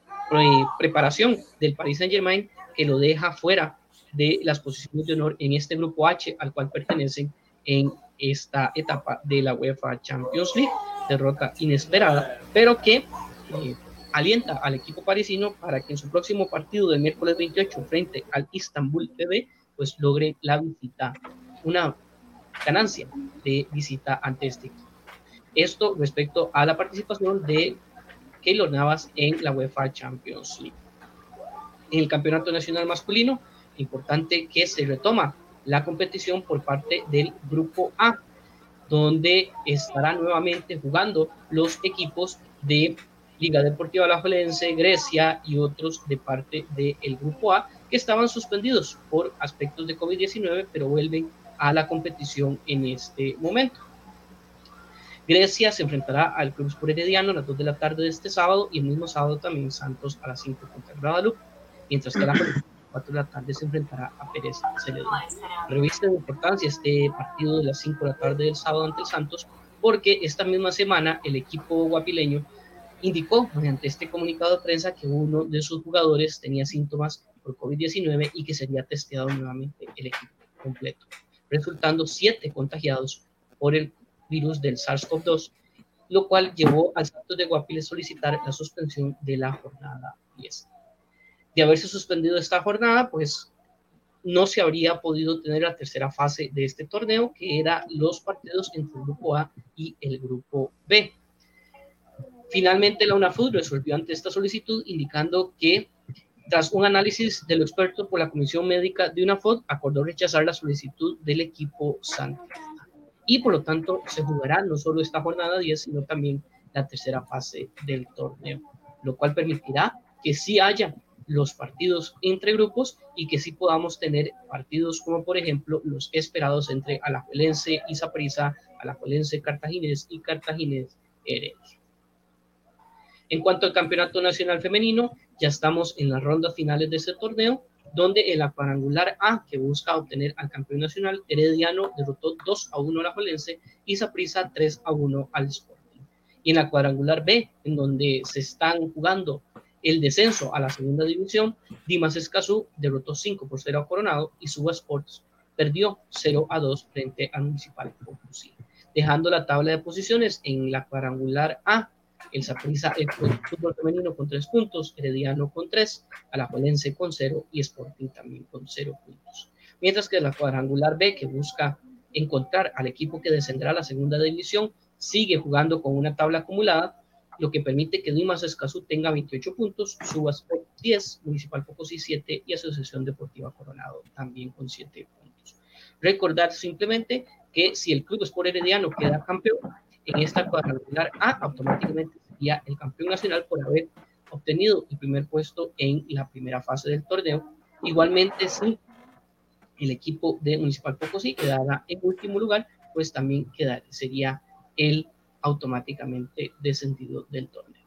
preparación del Paris Saint Germain que lo deja fuera de las posiciones de honor en este grupo H al cual pertenecen en esta etapa de la UEFA Champions League, derrota inesperada, pero que eh, alienta al equipo parisino para que en su próximo partido del miércoles 28 frente al Istanbul TV, pues logre la visita, una ganancia de visita ante este equipo. Esto respecto a la participación de Keylor Navas en la UEFA Champions League. En el Campeonato Nacional Masculino, importante que se retoma la competición por parte del Grupo A, donde estarán nuevamente jugando los equipos de Liga Deportiva Alajuelense, Grecia y otros de parte del Grupo A que estaban suspendidos por aspectos de COVID-19, pero vuelven a la competición en este momento. Grecia se enfrentará al Club Sport Herediano a las 2 de la tarde de este sábado y el mismo sábado también Santos a las 5 contra Guadalupe, mientras que a las 4 de la tarde se enfrentará a Pérez Celedón. Revista de importancia este partido de las 5 de la tarde del sábado ante el Santos porque esta misma semana el equipo guapileño indicó mediante este comunicado de prensa que uno de sus jugadores tenía síntomas por COVID-19 y que sería testeado nuevamente el equipo completo, resultando siete contagiados por el virus del SARS-CoV-2, lo cual llevó al Santos de Guapiles solicitar la suspensión de la jornada 10. De haberse suspendido esta jornada, pues no se habría podido tener la tercera fase de este torneo, que era los partidos entre el grupo A y el grupo B. Finalmente, la UNAFUD resolvió ante esta solicitud indicando que tras un análisis de los expertos por la Comisión Médica de UNAFUD, acordó rechazar la solicitud del equipo Santos y por lo tanto se jugará no solo esta jornada 10, sino también la tercera fase del torneo, lo cual permitirá que sí haya los partidos entre grupos y que sí podamos tener partidos como por ejemplo los esperados entre Alajuelense y Saprissa, Alajuelense Cartaginés y Cartaginés Heredia. En cuanto al Campeonato Nacional Femenino, ya estamos en las rondas finales de este torneo, donde en la cuadrangular A, que busca obtener al campeón nacional, Herediano derrotó 2 a 1 a la Jolense y Saprissa 3 a 1 al Sporting. Y en la cuadrangular B, en donde se están jugando el descenso a la segunda división, Dimas Escazú derrotó 5 por 0 a Coronado y Suba Sports perdió 0 a 2 frente al Municipal Potosí, dejando la tabla de posiciones en la cuadrangular A. El Saprissa, el fútbol femenino con 3 puntos, Herediano con 3, Alajuelense con 0 y Sporting también con 0 puntos. Mientras que la cuadrangular B, que busca encontrar al equipo que descenderá a la segunda división, sigue jugando con una tabla acumulada lo que permite que Dimas Escazú tenga 28 puntos, Subas 10, Municipal Pocosí 7 y Asociación Deportiva Coronado también con 7 puntos. Recordar simplemente que si el Club Sport Herediano queda campeón en esta cuadrangular A, automáticamente sería el campeón nacional por haber obtenido el primer puesto en la primera fase del torneo. Igualmente, si el equipo de Municipal Pocosí quedara en último lugar, pues también quedaría, sería el automáticamente descendido del torneo.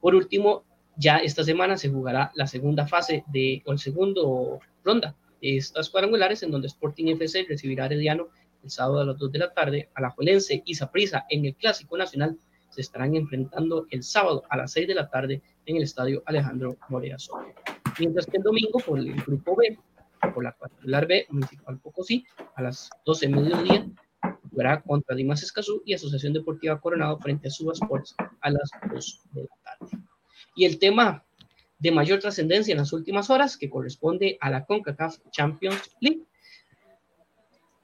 Por último, ya esta semana se jugará la segunda fase de, o el segundo ronda de estas cuadrangulares, en donde Sporting FC recibirá a Herediano el sábado a las 2 de la tarde, a la Juelense y Saprissa en el Clásico Nacional se estarán enfrentando el sábado a las 6 de la tarde en el Estadio Alejandro Morea Soria. Mientras que el domingo, por el Grupo B, por la cuadrangular B, Municipal Pocosí, a las 12 de mediodía, jugará contra Dimas Escazú y Asociación Deportiva Coronado frente a Subasports a las 2 de la tarde. Y el tema de mayor trascendencia en las últimas horas, que corresponde a la CONCACAF Champions League.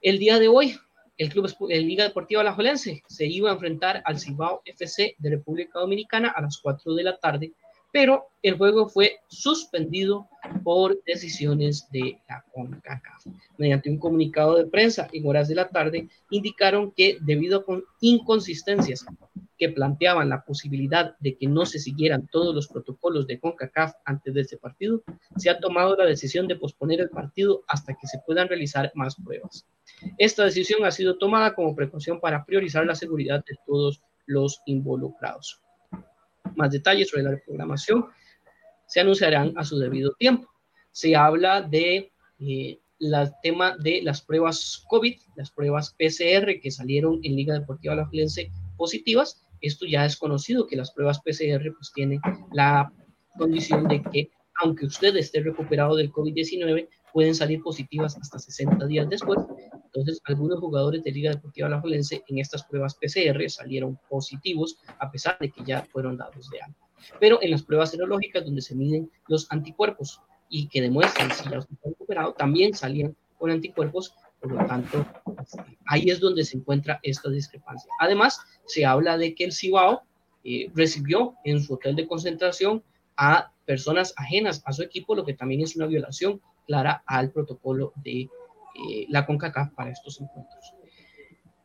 El día de hoy, el Club Liga Deportiva Alajuelense se iba a enfrentar al Cibao FC de República Dominicana a las 4 de la tarde pero el juego fue suspendido por decisiones de la CONCACAF. Mediante un comunicado de prensa en horas de la tarde, indicaron que debido a inconsistencias que planteaban la posibilidad de que no se siguieran todos los protocolos de CONCACAF antes de este partido, se ha tomado la decisión de posponer el partido hasta que se puedan realizar más pruebas. Esta decisión ha sido tomada como precaución para priorizar la seguridad de todos los involucrados. Más detalles sobre la programación se anunciarán a su debido tiempo. Se habla de eh, tema de las pruebas COVID, las pruebas PCR que salieron en Liga Deportiva La positivas. Esto ya es conocido que las pruebas PCR pues tienen la condición de que aunque usted esté recuperado del COVID-19, pueden salir positivas hasta 60 días después. Entonces, algunos jugadores de Liga Deportiva Alajuelense en estas pruebas PCR salieron positivos, a pesar de que ya fueron dados de alta. Pero en las pruebas serológicas, donde se miden los anticuerpos y que demuestran si ya los han recuperado, también salían con anticuerpos. Por lo tanto, ahí es donde se encuentra esta discrepancia. Además, se habla de que el Cibao eh, recibió en su hotel de concentración a personas ajenas a su equipo, lo que también es una violación clara al protocolo de eh, la CONCACAF para estos encuentros.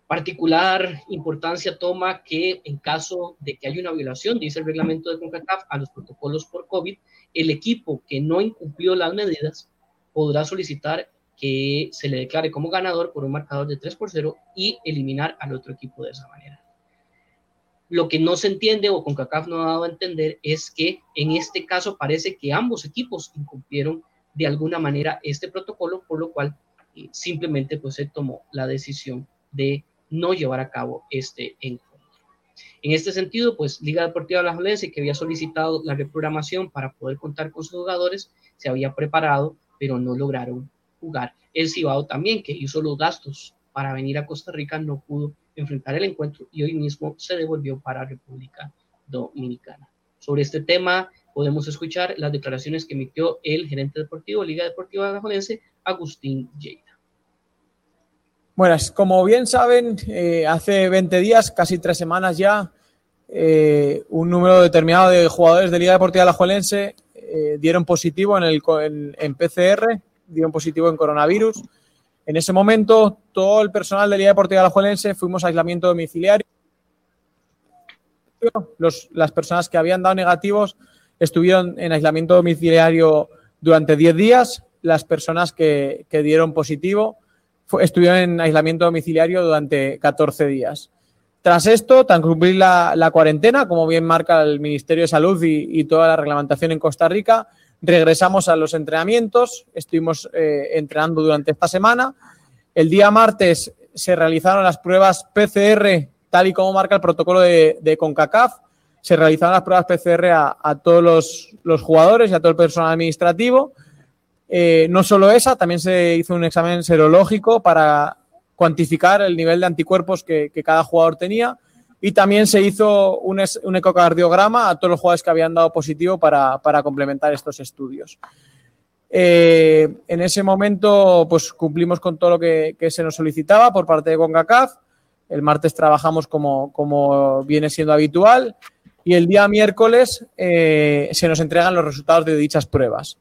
Particular importancia toma que en caso de que haya una violación, dice el reglamento de CONCACAF, a los protocolos por COVID, el equipo que no incumplió las medidas podrá solicitar que se le declare como ganador por un marcador de 3 por 0 y eliminar al otro equipo de esa manera. Lo que no se entiende o CONCACAF no ha dado a entender es que en este caso parece que ambos equipos incumplieron de alguna manera este protocolo, por lo cual simplemente pues se tomó la decisión de no llevar a cabo este encuentro. En este sentido, pues Liga Deportiva La Jolense, que había solicitado la reprogramación para poder contar con sus jugadores, se había preparado, pero no lograron jugar. El Cibao también, que hizo los gastos para venir a Costa Rica, no pudo enfrentar el encuentro y hoy mismo se devolvió para República Dominicana. Sobre este tema, podemos escuchar las declaraciones que emitió el gerente deportivo Liga Deportiva Gajonense, Agustín Lleida. Buenas, como bien saben, eh, hace 20 días, casi tres semanas ya, eh, un número determinado de jugadores de Liga Deportiva Alajuelense eh, dieron positivo en, el, en, PCR, dieron positivo en coronavirus. En ese momento, todo el personal de Liga Deportiva Alajuelense fuimos a aislamiento domiciliario. Las personas que habían dado negativos estuvieron en aislamiento domiciliario durante 10 días. Las personas que, dieron positivo estuvieron en aislamiento domiciliario durante 14 días. Tras esto, tras cumplir la, la, cuarentena, como bien marca el Ministerio de Salud y, y, toda la reglamentación en Costa Rica, regresamos a los entrenamientos. Estuvimos eh, entrenando durante esta semana. El día martes se realizaron las pruebas PCR, tal y como marca el protocolo de, CONCACAF. Se realizaron las pruebas PCR a, todos los, jugadores y a todo el personal administrativo. Eh, no solo esa, también se hizo un examen serológico para cuantificar el nivel de anticuerpos que, cada jugador tenía y también se hizo un, ecocardiograma a todos los jugadores que habían dado positivo para, complementar estos estudios. Eh, en ese momento, pues cumplimos con todo lo que, se nos solicitaba por parte de CONCACAF. El martes trabajamos como, como viene siendo habitual y el día miércoles eh, se nos entregan los resultados de dichas pruebas.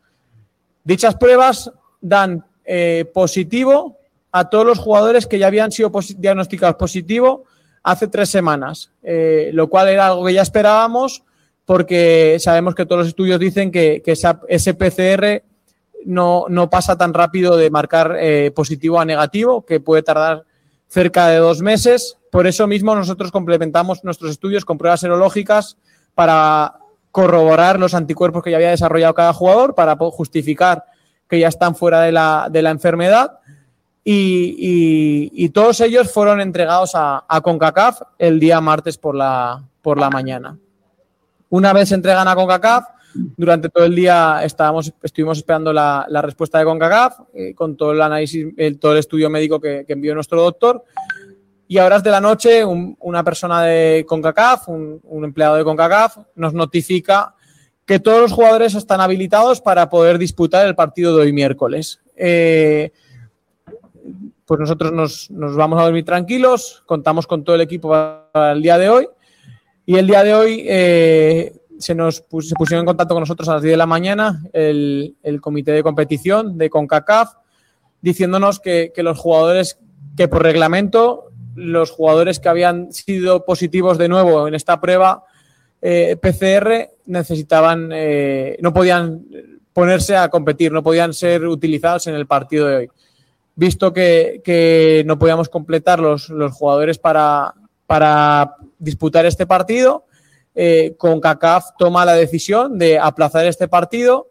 Dichas pruebas dan eh, positivo a todos los jugadores que ya habían sido diagnosticados positivo hace tres semanas, eh, lo cual era algo que ya esperábamos porque sabemos que todos los estudios dicen que, ese PCR no, no, pasa tan rápido de marcar positivo a negativo, que puede tardar cerca de dos meses. Por eso mismo nosotros complementamos nuestros estudios con pruebas serológicas para corroborar los anticuerpos que ya había desarrollado cada jugador, para justificar que ya están fuera de la, de la enfermedad y, y, y, todos ellos fueron entregados a, a, CONCACAF el día martes por la, por la mañana. Una vez entregan a CONCACAF, durante todo el día estábamos, estuvimos esperando la, respuesta de CONCACAF eh, con todo el análisis, todo el estudio médico que, envió nuestro doctor. Y a horas de la noche, un, una persona de CONCACAF, un, empleado de CONCACAF, nos notifica que todos los jugadores están habilitados para poder disputar el partido de hoy miércoles. Eh, pues nosotros nos, nos, vamos a dormir tranquilos, contamos con todo el equipo para el día de hoy y el día de hoy eh, se nos pusieron en contacto con nosotros a las 10 de la mañana el, comité de competición de CONCACAF diciéndonos que, que, los jugadores que por reglamento, los jugadores que habían sido positivos de nuevo en esta prueba eh, PCR necesitaban, eh, no podían ponerse a competir, no podían ser utilizados en el partido de hoy. Visto que, que no podíamos completar los, los jugadores para, para, disputar este partido, eh, con CACAF toma la decisión de aplazar este partido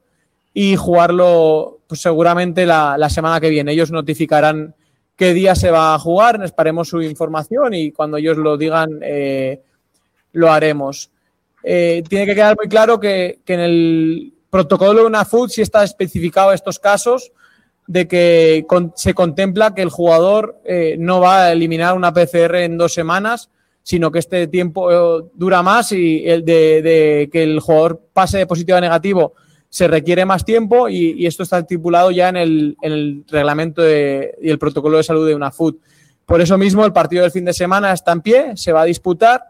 y jugarlo pues, seguramente la, semana que viene. Ellos notificarán qué día se va a jugar, esperemos su información y cuando ellos lo digan eh, lo haremos. Eh, tiene que quedar muy claro que, en el protocolo de una FUT sí está especificado estos casos, de que se contempla que el jugador no va a eliminar una PCR en dos semanas, sino que este tiempo eh, dura más y el de, que el jugador pase de positivo a negativo se requiere más tiempo y, esto está estipulado ya en el, en el reglamento de, y el protocolo de salud de una FUT. Por eso mismo el partido del fin de semana está en pie, se va a disputar,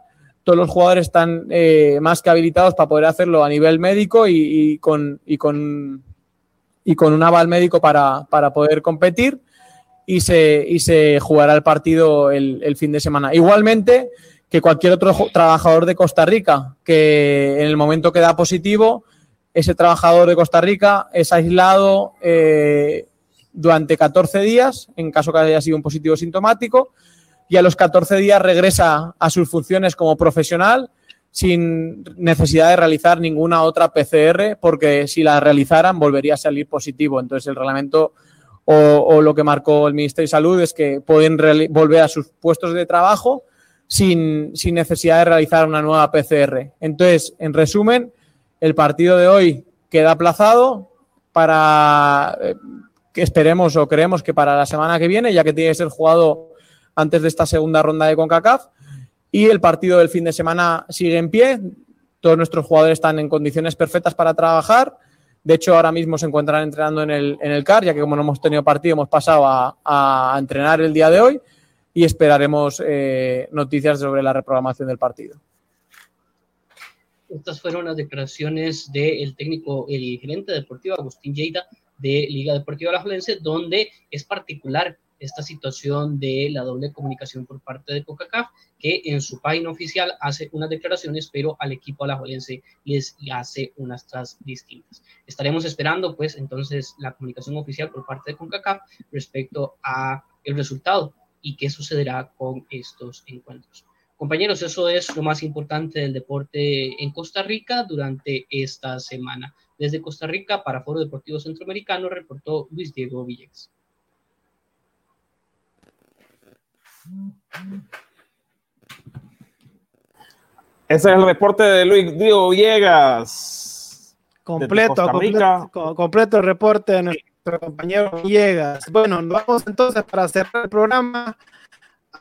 todos los jugadores están eh, más que habilitados para poder hacerlo a nivel médico y, y con, y con y con un aval médico para, para poder competir y se, y se jugará el partido el, el, fin de semana. Igualmente que cualquier otro trabajador de Costa Rica que en el momento que da positivo, ese trabajador de Costa Rica es aislado eh, durante 14 días, en caso que haya sido un positivo sintomático, y a los 14 días regresa a sus funciones como profesional sin necesidad de realizar ninguna otra PCR, porque si la realizaran volvería a salir positivo. Entonces el reglamento o, lo que marcó el Ministerio de Salud es que pueden volver a sus puestos de trabajo sin, sin necesidad de realizar una nueva PCR. Entonces, en resumen, el partido de hoy queda aplazado para eh, que esperemos o creemos que para la semana que viene, ya que tiene que ser jugado antes de esta segunda ronda de CONCACAF, y el partido del fin de semana sigue en pie. Todos nuestros jugadores están en condiciones perfectas para trabajar. De hecho, ahora mismo se encuentran entrenando en el, en el CAR, ya que como no hemos tenido partido, hemos pasado a, a entrenar el día de hoy y esperaremos eh, noticias sobre la reprogramación del partido. Estas fueron las declaraciones del técnico, el gerente deportivo Agustín Lleida de Liga Deportiva Alajuelense, donde es particular esta situación de la doble comunicación por parte de CONCACAF, que en su página oficial hace unas declaraciones, pero al equipo alajuelense les hace unas tras distintas. Estaremos esperando, pues, entonces la comunicación oficial por parte de CONCACAF respecto a el resultado y qué sucederá con estos encuentros. Compañeros, eso es lo más importante del deporte en Costa Rica durante esta semana. Desde Costa Rica, para Foro Deportivo Centroamericano, reportó Luis Diego Villegas. Ese es el reporte de Luis Diego Villegas. Completo, completo, completo, el reporte de nuestro compañero Villegas. Bueno, vamos entonces para cerrar el programa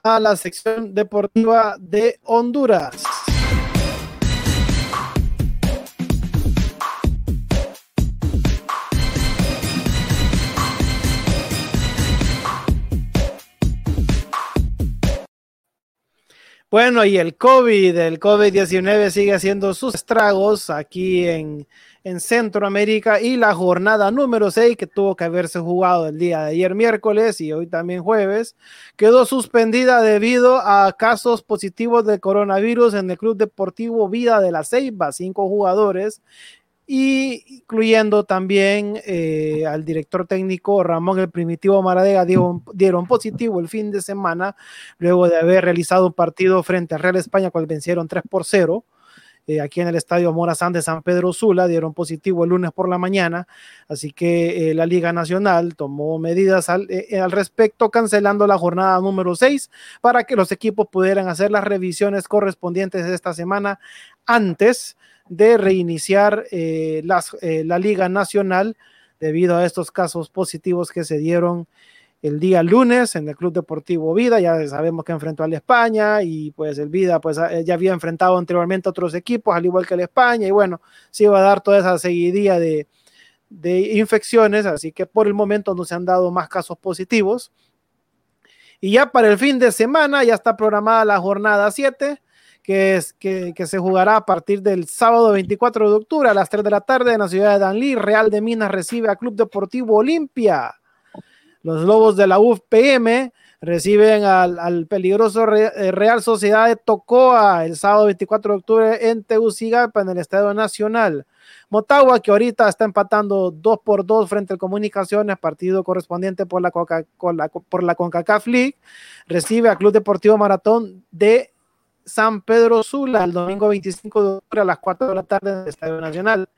a la sección deportiva de Honduras. Bueno, y el COVID, el COVID-19 sigue haciendo sus estragos aquí en, en, Centroamérica y la jornada número 6 que tuvo que haberse jugado el día de ayer miércoles y hoy también jueves, quedó suspendida debido a casos positivos de coronavirus en el Club Deportivo Vida de la Ceiba, cinco jugadores y incluyendo también eh, al director técnico Ramón el Primitivo Maradega dieron, positivo el fin de semana luego de haber realizado un partido frente a Real España cual vencieron 3 por 0 eh, aquí en el estadio Morazán de San Pedro Sula, dieron positivo el lunes por la mañana, así que eh, la Liga Nacional tomó medidas al, al, respecto, cancelando la jornada número 6 para que los equipos pudieran hacer las revisiones correspondientes de esta semana antes de reiniciar eh, las, eh, la Liga Nacional debido a estos casos positivos que se dieron el día lunes en el Club Deportivo Vida. Ya sabemos que enfrentó al España y pues el Vida pues ya había enfrentado anteriormente a otros equipos, al igual que el España, y bueno, se iba a dar toda esa seguidilla de, de infecciones, así que por el momento no se han dado más casos positivos. Y ya para el fin de semana ya está programada la jornada 7 que, se jugará a partir del sábado 24 de octubre a las 3 de la tarde en la ciudad de Danlí. Real de Minas recibe a Club Deportivo Olimpia. Los Lobos de la UFPM reciben al, peligroso eh, Real Sociedad de Tocoa el sábado 24 de octubre en Tegucigalpa, en el Estadio Nacional. Motagua, que ahorita está empatando 2 por 2 frente al Comunicaciones, partido correspondiente por la, Coca, por la CONCACAF League, recibe a Club Deportivo Maratón de San Pedro Sula el domingo 25 de octubre a las 4 de la tarde en el Estadio Nacional.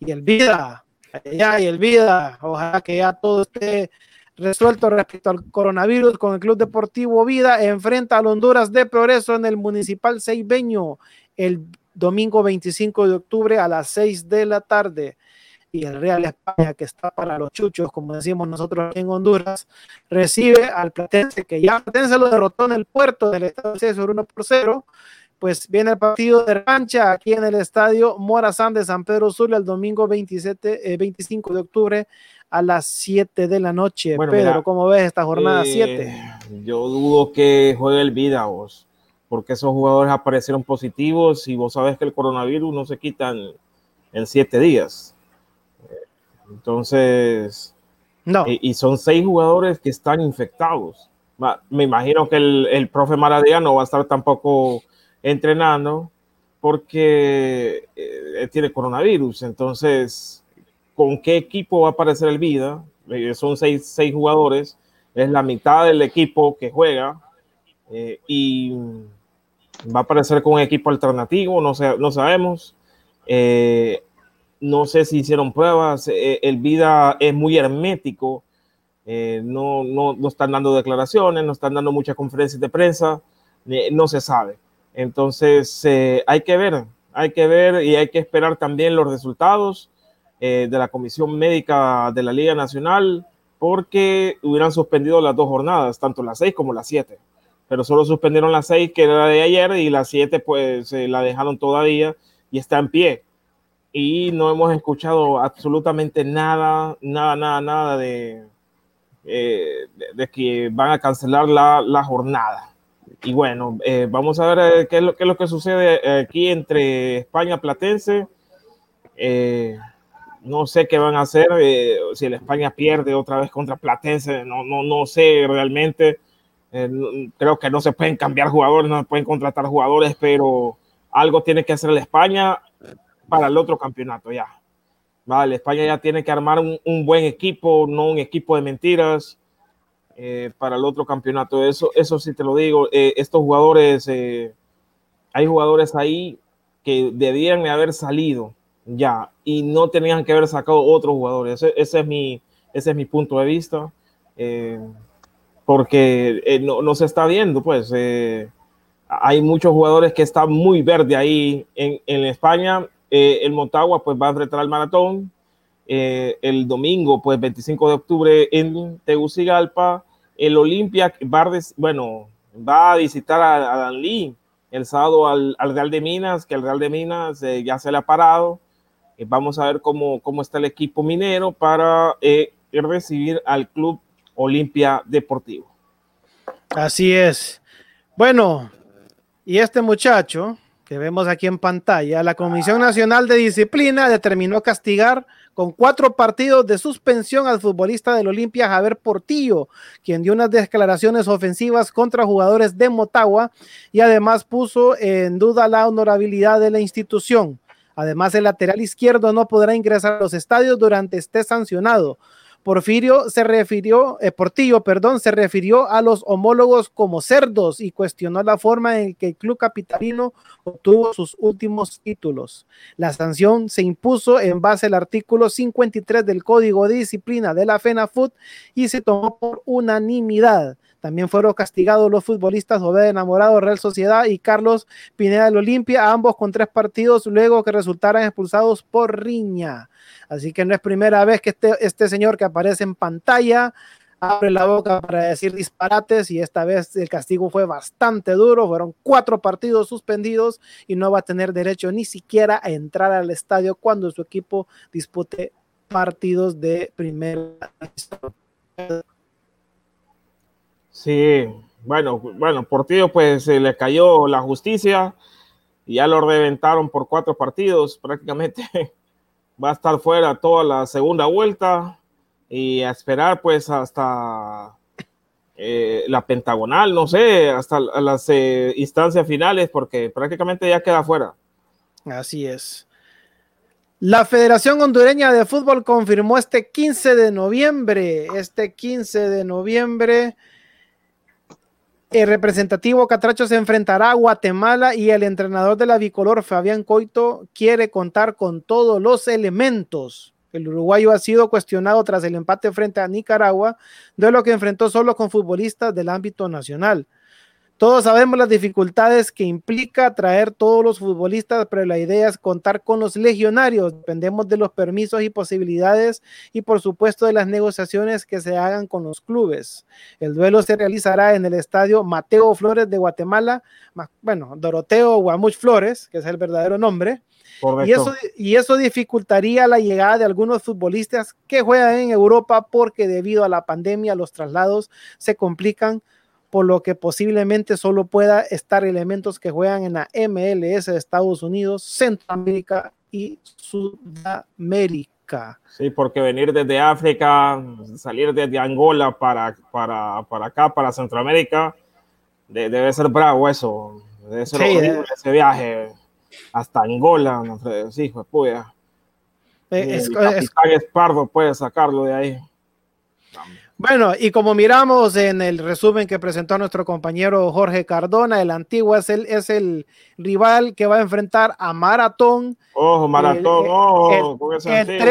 Y el Vida, ya y el Vida, ojalá que ya todo esté resuelto respecto al coronavirus con el Club Deportivo Vida, enfrenta al Honduras de Progreso en el Municipal Seibeño el domingo 25 de octubre a las 6 de la tarde y el Real España, que está para los chuchos, como decimos nosotros en Honduras, recibe al Platense, que ya Platense lo derrotó en el puerto del Estado de sobre 1 por 0. Pues viene el partido de rancha aquí en el estadio Morazán de San Pedro Sula el domingo 27, eh, 25 de octubre a las 7 de la noche. Bueno, Pedro, mira, ¿cómo ves esta jornada 7? Eh, yo dudo que juegue el vida vos, porque esos jugadores aparecieron positivos y vos sabes que el coronavirus no se quita en 7 días. Entonces, no. Y, y, son seis jugadores que están infectados. Me imagino que el, el profe Maradía no va a estar tampoco entrenando porque eh, tiene coronavirus. Entonces, ¿con qué equipo va a aparecer el Vida? Eh, son seis, seis, jugadores, es la mitad del equipo que juega eh, y va a aparecer con un equipo alternativo, no, sé, no sabemos. No sé si hicieron pruebas, eh, el vida es muy hermético, eh, no, no, no, están dando declaraciones, no están dando muchas conferencias de prensa, eh, no se sabe. Entonces hay que ver, hay que ver y hay que esperar también los resultados de la Comisión Médica de la Liga Nacional, porque hubieran suspendido las dos jornadas, tanto las seis como las siete. Pero solo suspendieron las seis, que era de ayer, y las siete, pues la dejaron todavía y está en pie y no hemos escuchado absolutamente nada, nada, nada, nada de, eh, de, de, que van a cancelar la, la jornada. Y bueno, eh, vamos a ver eh, qué, es lo, qué, es lo, que sucede aquí entre España Platense. Eh, no sé qué van a hacer, eh, si el España pierde otra vez contra Platense, no, no, no sé realmente. creo que no se pueden cambiar jugadores, no se pueden contratar jugadores, pero algo tiene que hacer el España para el otro campeonato ya. Vale, España ya tiene que armar un, un buen equipo, no un equipo de mentiras eh, para el otro campeonato. Eso, eso sí te lo digo. Eh, estos jugadores eh, hay jugadores ahí que debían haber salido ya y no tenían que haber sacado otros jugadores. Ese, es, mi, ese es mi punto de vista. Eh, porque eh, no, se está viendo, pues eh, hay muchos jugadores que están muy verde ahí en, en España. El Motagua pues va a enfrentar al maratón. el domingo, pues 25 de octubre en Tegucigalpa. El Olimpia, bueno, va a visitar a, a Danlí el sábado al, Real de Minas, que el Real de Minas eh, ya se le ha parado. Eh, vamos a ver cómo, cómo está el equipo minero para eh, recibir al Club Olimpia Deportivo. Así es. Bueno, y este muchacho que vemos aquí en pantalla, la Comisión Nacional de Disciplina determinó castigar con cuatro partidos de suspensión al futbolista del Olimpia Javier Portillo, quien dio unas declaraciones ofensivas contra jugadores de Motagua y además puso en duda la honorabilidad de la institución. Además, el lateral izquierdo no podrá ingresar a los estadios durante esté sancionado. Porfirio se refirió, eh, Portillo, perdón, se refirió a los homólogos como cerdos y cuestionó la forma en que el club capitalino obtuvo sus últimos títulos. La sanción se impuso en base al artículo 53 del Código de Disciplina de la FENAFUT y se tomó por unanimidad. También fueron castigados los futbolistas Obed Enamorado Real Sociedad y Carlos Pineda del Olimpia, ambos con tres partidos luego que resultaran expulsados por riña. Así que no es primera vez que este, este señor que aparece en pantalla abre la boca para decir disparates y esta vez el castigo fue bastante duro, fueron cuatro partidos suspendidos y no va a tener derecho ni siquiera a entrar al estadio cuando su equipo dispute partidos de primera. Sí, bueno, bueno, Portillo pues se le cayó la justicia y ya lo reventaron por cuatro partidos, prácticamente va a estar fuera toda la segunda vuelta y a esperar pues hasta eh, la pentagonal, no sé, hasta las eh, instancias finales porque prácticamente ya queda fuera. Así es. La Federación Hondureña de Fútbol confirmó este 15 de noviembre, este 15 de noviembre, el representativo Catracho se enfrentará a Guatemala y el entrenador de la bicolor, Fabián Coito, quiere contar con todos los elementos. El uruguayo ha sido cuestionado tras el empate frente a Nicaragua, de lo que enfrentó solo con futbolistas del ámbito nacional. Todos sabemos las dificultades que implica traer todos los futbolistas, pero la idea es contar con los legionarios. Dependemos de los permisos y posibilidades y por supuesto de las negociaciones que se hagan con los clubes. El duelo se realizará en el estadio Mateo Flores de Guatemala, bueno, Doroteo Guamuch Flores, que es el verdadero nombre. Y eso, y eso dificultaría la llegada de algunos futbolistas que juegan en Europa porque debido a la pandemia los traslados se complican por lo que posiblemente solo pueda estar elementos que juegan en la MLS de Estados Unidos, Centroamérica y Sudamérica. Sí, porque venir desde África, salir desde Angola para, para, para acá, para Centroamérica, debe ser bravo eso. Debe ser horrible ese viaje hasta Angola. No sé, sí, pues puya. Es, es, Pardo puede sacarlo de ahí. Bueno, y como miramos en el resumen que presentó nuestro compañero Jorge Cardona, el antiguo es el, es el rival que va a enfrentar a Maratón. Ojo, Maratón, ojo, el,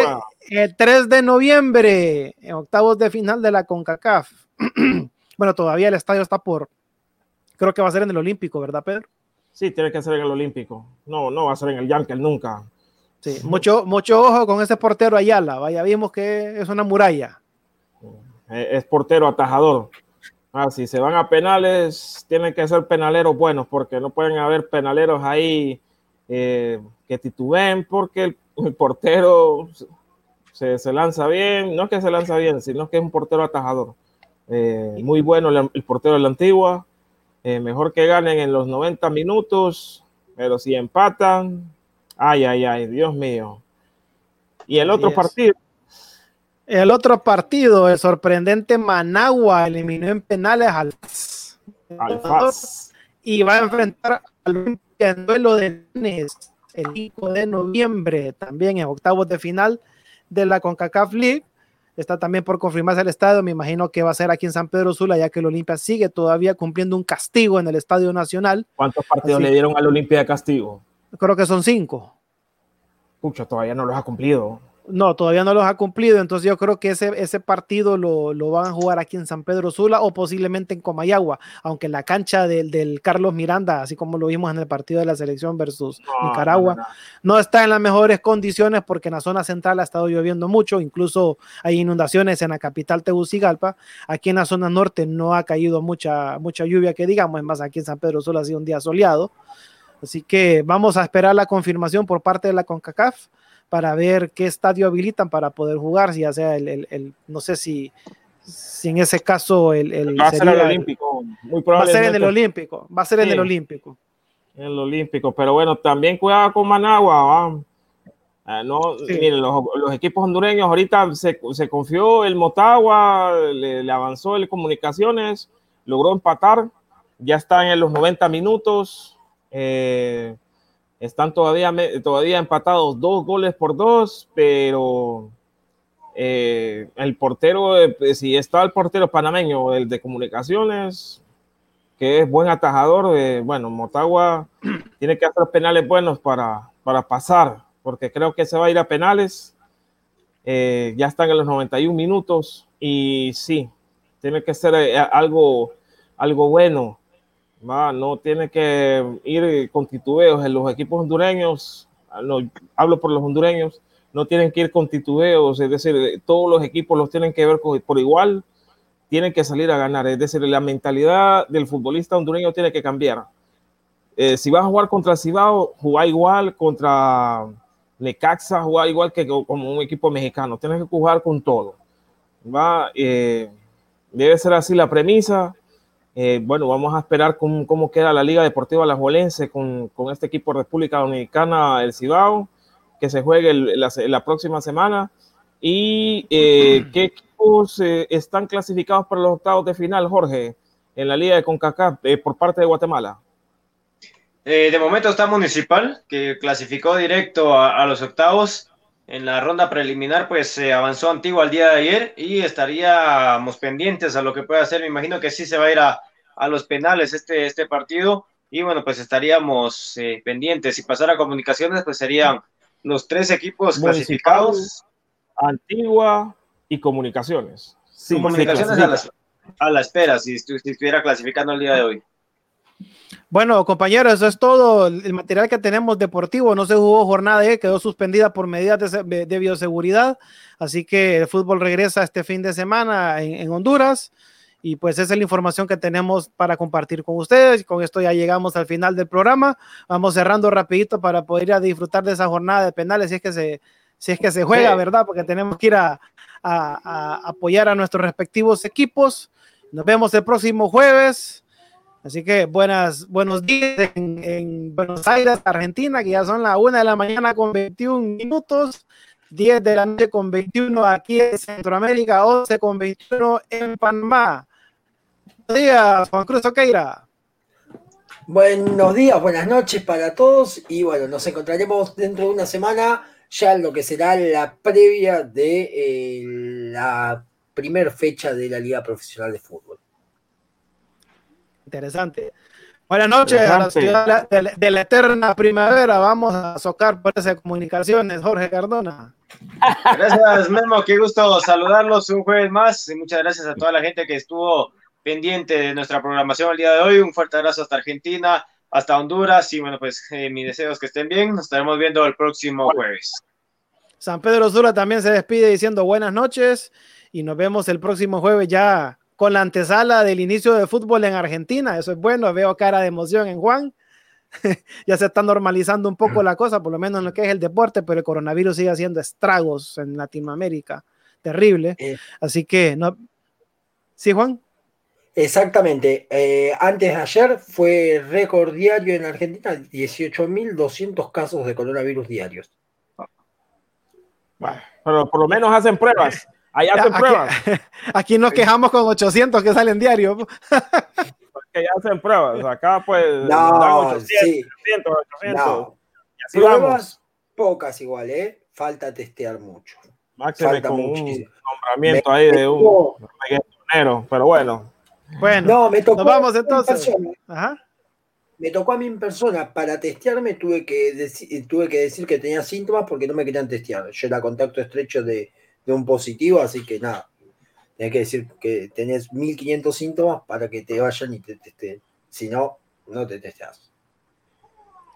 el, 3, de noviembre, en octavos de final de la CONCACAF. bueno, todavía el estadio está por, creo que va a ser en el Olímpico, ¿verdad, Pedro? Sí, tiene que ser en el Olímpico. No, no va a ser en el Yankee nunca. Sí, mucho, mucho ojo con ese portero Ayala. Vaya, vimos que es una muralla. Eh, es portero atajador. Ah, si se van a penales, tienen que ser penaleros buenos, porque no pueden haber penaleros ahí eh, que titubeen, porque el, portero se, se, lanza bien, no es que se lanza bien, sino que es un portero atajador. Eh, muy bueno el, portero de la antigua, mejor que ganen en los 90 minutos, pero si empatan, ay, ay, ay, Dios mío. Y el otro partido, el otro partido, el sorprendente Managua, eliminó en penales al y va a enfrentar al en duelo de lunes, el 5 de noviembre, también en octavos de final de la CONCACAF League. está también por confirmarse el estadio. Me imagino que va a ser aquí en San Pedro Sula, ya que el Olimpia sigue todavía cumpliendo un castigo en el Estadio Nacional. ¿Cuántos partidos le dieron al Olimpia de castigo? Creo que son cinco. Pucha, todavía no los ha cumplido. No, todavía no los ha cumplido, entonces yo creo que ese, ese partido lo, lo, van a jugar aquí en San Pedro Sula o posiblemente en Comayagua, aunque la cancha del, del, Carlos Miranda, así como lo vimos en el partido de la selección versus no, Nicaragua, no, no, no, está en las mejores condiciones porque en la zona central ha estado lloviendo mucho, incluso hay inundaciones en la capital Tegucigalpa, aquí en la zona norte no ha caído mucha, mucha lluvia que digamos, es más aquí en San Pedro Sula ha sido un día soleado, así que vamos a esperar la confirmación por parte de la CONCACAF para ver qué estadio habilitan para poder jugar, ya sea el, el, el no sé si, si, en ese caso el, el va a ser el Olímpico, muy va a ser en el Olímpico, va a ser sí, en el Olímpico. En el Olímpico, pero bueno, también cuidado con Managua, eh, no, sí. mire, los, los, equipos hondureños ahorita se, se confió el Motagua, le, le, avanzó el Comunicaciones, logró empatar, ya está en los 90 minutos. Eh, están todavía, todavía empatados dos goles por dos, pero eh, el portero, eh, si está el portero panameño, el de comunicaciones, que es buen atajador, eh, bueno, Motagua tiene que hacer penales buenos para, para pasar, porque creo que se va a ir a penales. Eh, ya están en los 91 minutos y sí, tiene que ser algo, algo bueno No tiene que ir con titubeos en los equipos hondureños, no, hablo por los hondureños, no tienen que ir con titubeos, es decir, todos los equipos los tienen que ver por igual, tienen que salir a ganar, es decir, la mentalidad del futbolista hondureño tiene que cambiar. Eh, si vas a jugar contra Cibao, jugar igual, contra Necaxa, jugar igual que como un equipo mexicano, tienes que jugar con todo. Va, eh, debe ser así la premisa eh, bueno, vamos a esperar cómo, cómo, queda la Liga Deportiva Alajuelense con, con este equipo República Dominicana, el Cibao, que se juegue el, la, la, próxima semana. ¿Y eh, qué equipos eh, están clasificados para los octavos de final, Jorge, en la Liga de CONCACAF eh, por parte de Guatemala? de momento está Municipal, que clasificó directo a, a los octavos en la ronda preliminar, pues se avanzó Antigua el día de ayer y estaríamos pendientes a lo que pueda hacer. Me imagino que sí se va a ir a, a los penales este, este partido y bueno, pues estaríamos eh, pendientes. Si pasara a comunicaciones, pues serían los tres equipos clasificados. Antigua y comunicaciones. Sí, comunicaciones a la, a la, espera, si, si estuviera clasificando el día de hoy. Bueno, compañeros, eso es todo el material que tenemos deportivo. No se jugó jornada E, quedó suspendida por medidas de, de, bioseguridad. Así que el fútbol regresa este fin de semana en, en, Honduras. Y pues esa es la información que tenemos para compartir con ustedes. Con esto ya llegamos al final del programa. Vamos cerrando rapidito para poder ir a disfrutar de esa jornada de penales si es que se, si es que se juega, ¿verdad? Porque tenemos que ir a, a, a apoyar a nuestros respectivos equipos. Nos vemos el próximo jueves. Así que buenas, buenos días en, en, Buenos Aires, Argentina, que ya son las 1 de la mañana con 21 minutos, 10 de la noche con 21 aquí en Centroamérica, 11 con 21 en Panamá. Buenos días, Juan Cruz Oqueira. Buenos días, buenas noches para todos y bueno, nos encontraremos dentro de una semana ya en lo que será la previa de eh, la primer fecha de la Liga Profesional de Fútbol. Interesante. Buenas noches a la ciudad de la, de la, eterna primavera. Vamos a socar por esas comunicaciones, Jorge Cardona. Gracias, Memo. Qué gusto saludarlos un jueves más. Y muchas gracias a toda la gente que estuvo pendiente de nuestra programación el día de hoy. Un fuerte abrazo hasta Argentina, hasta Honduras. Y bueno, pues eh, mis deseos que estén bien. Nos estaremos viendo el próximo jueves. San Pedro Sula también se despide diciendo buenas noches y nos vemos el próximo jueves ya con la antesala del inicio de fútbol en Argentina. Eso es bueno, veo cara de emoción en Juan. ya se está normalizando un poco la cosa, por lo menos en lo que es el deporte, pero el coronavirus sigue haciendo estragos en Latinoamérica. Terrible. Eh. Así que, no. ¿Sí, Juan? Exactamente. Eh, antes de ayer fue récord diario en Argentina, 18.200 casos de coronavirus diarios. Bueno, pero por lo menos hacen pruebas. Allá hacen aquí, pruebas. Aquí nos quejamos con 800 que salen diario. que ya hacen pruebas. Acá pues no, 800, sí. 800, 800. No. Y así pruebas vamos. pocas igual, ¿eh? Falta testear mucho. Máxime Falta con muchísimo. un nombramiento Me- ahí me de un reggaetonero, pero bueno. Bueno, No, me tocó nos vamos en entonces. persona. Ajá. Me tocó a mí en persona. Para testearme tuve que, tuve que decir que tenía síntomas porque no me querían testear. Yo era contacto estrecho de, de un positivo, así que nada. Tenés que decir que tenés 1500 síntomas para que te vayan y te testeen. Si no, no te testeas.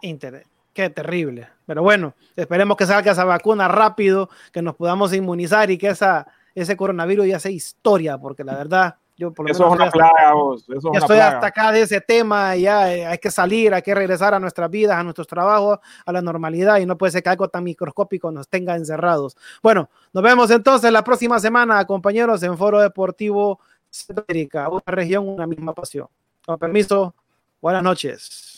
Internet. Qué terrible. Pero bueno, esperemos que salga esa vacuna rápido, que nos podamos inmunizar y que esa, ese coronavirus ya sea historia, porque la verdad, yo por lo Eso es una plaga, vos. Eso es ya una estoy plaga. hasta acá de ese tema, ya eh, hay que salir, hay que regresar a nuestras vidas, a nuestros trabajos, a la normalidad y no puede ser que algo tan microscópico nos tenga encerrados. Bueno, nos vemos entonces la próxima semana, compañeros, en Foro Deportivo Centroamérica, una región, una misma pasión. Con permiso, buenas noches.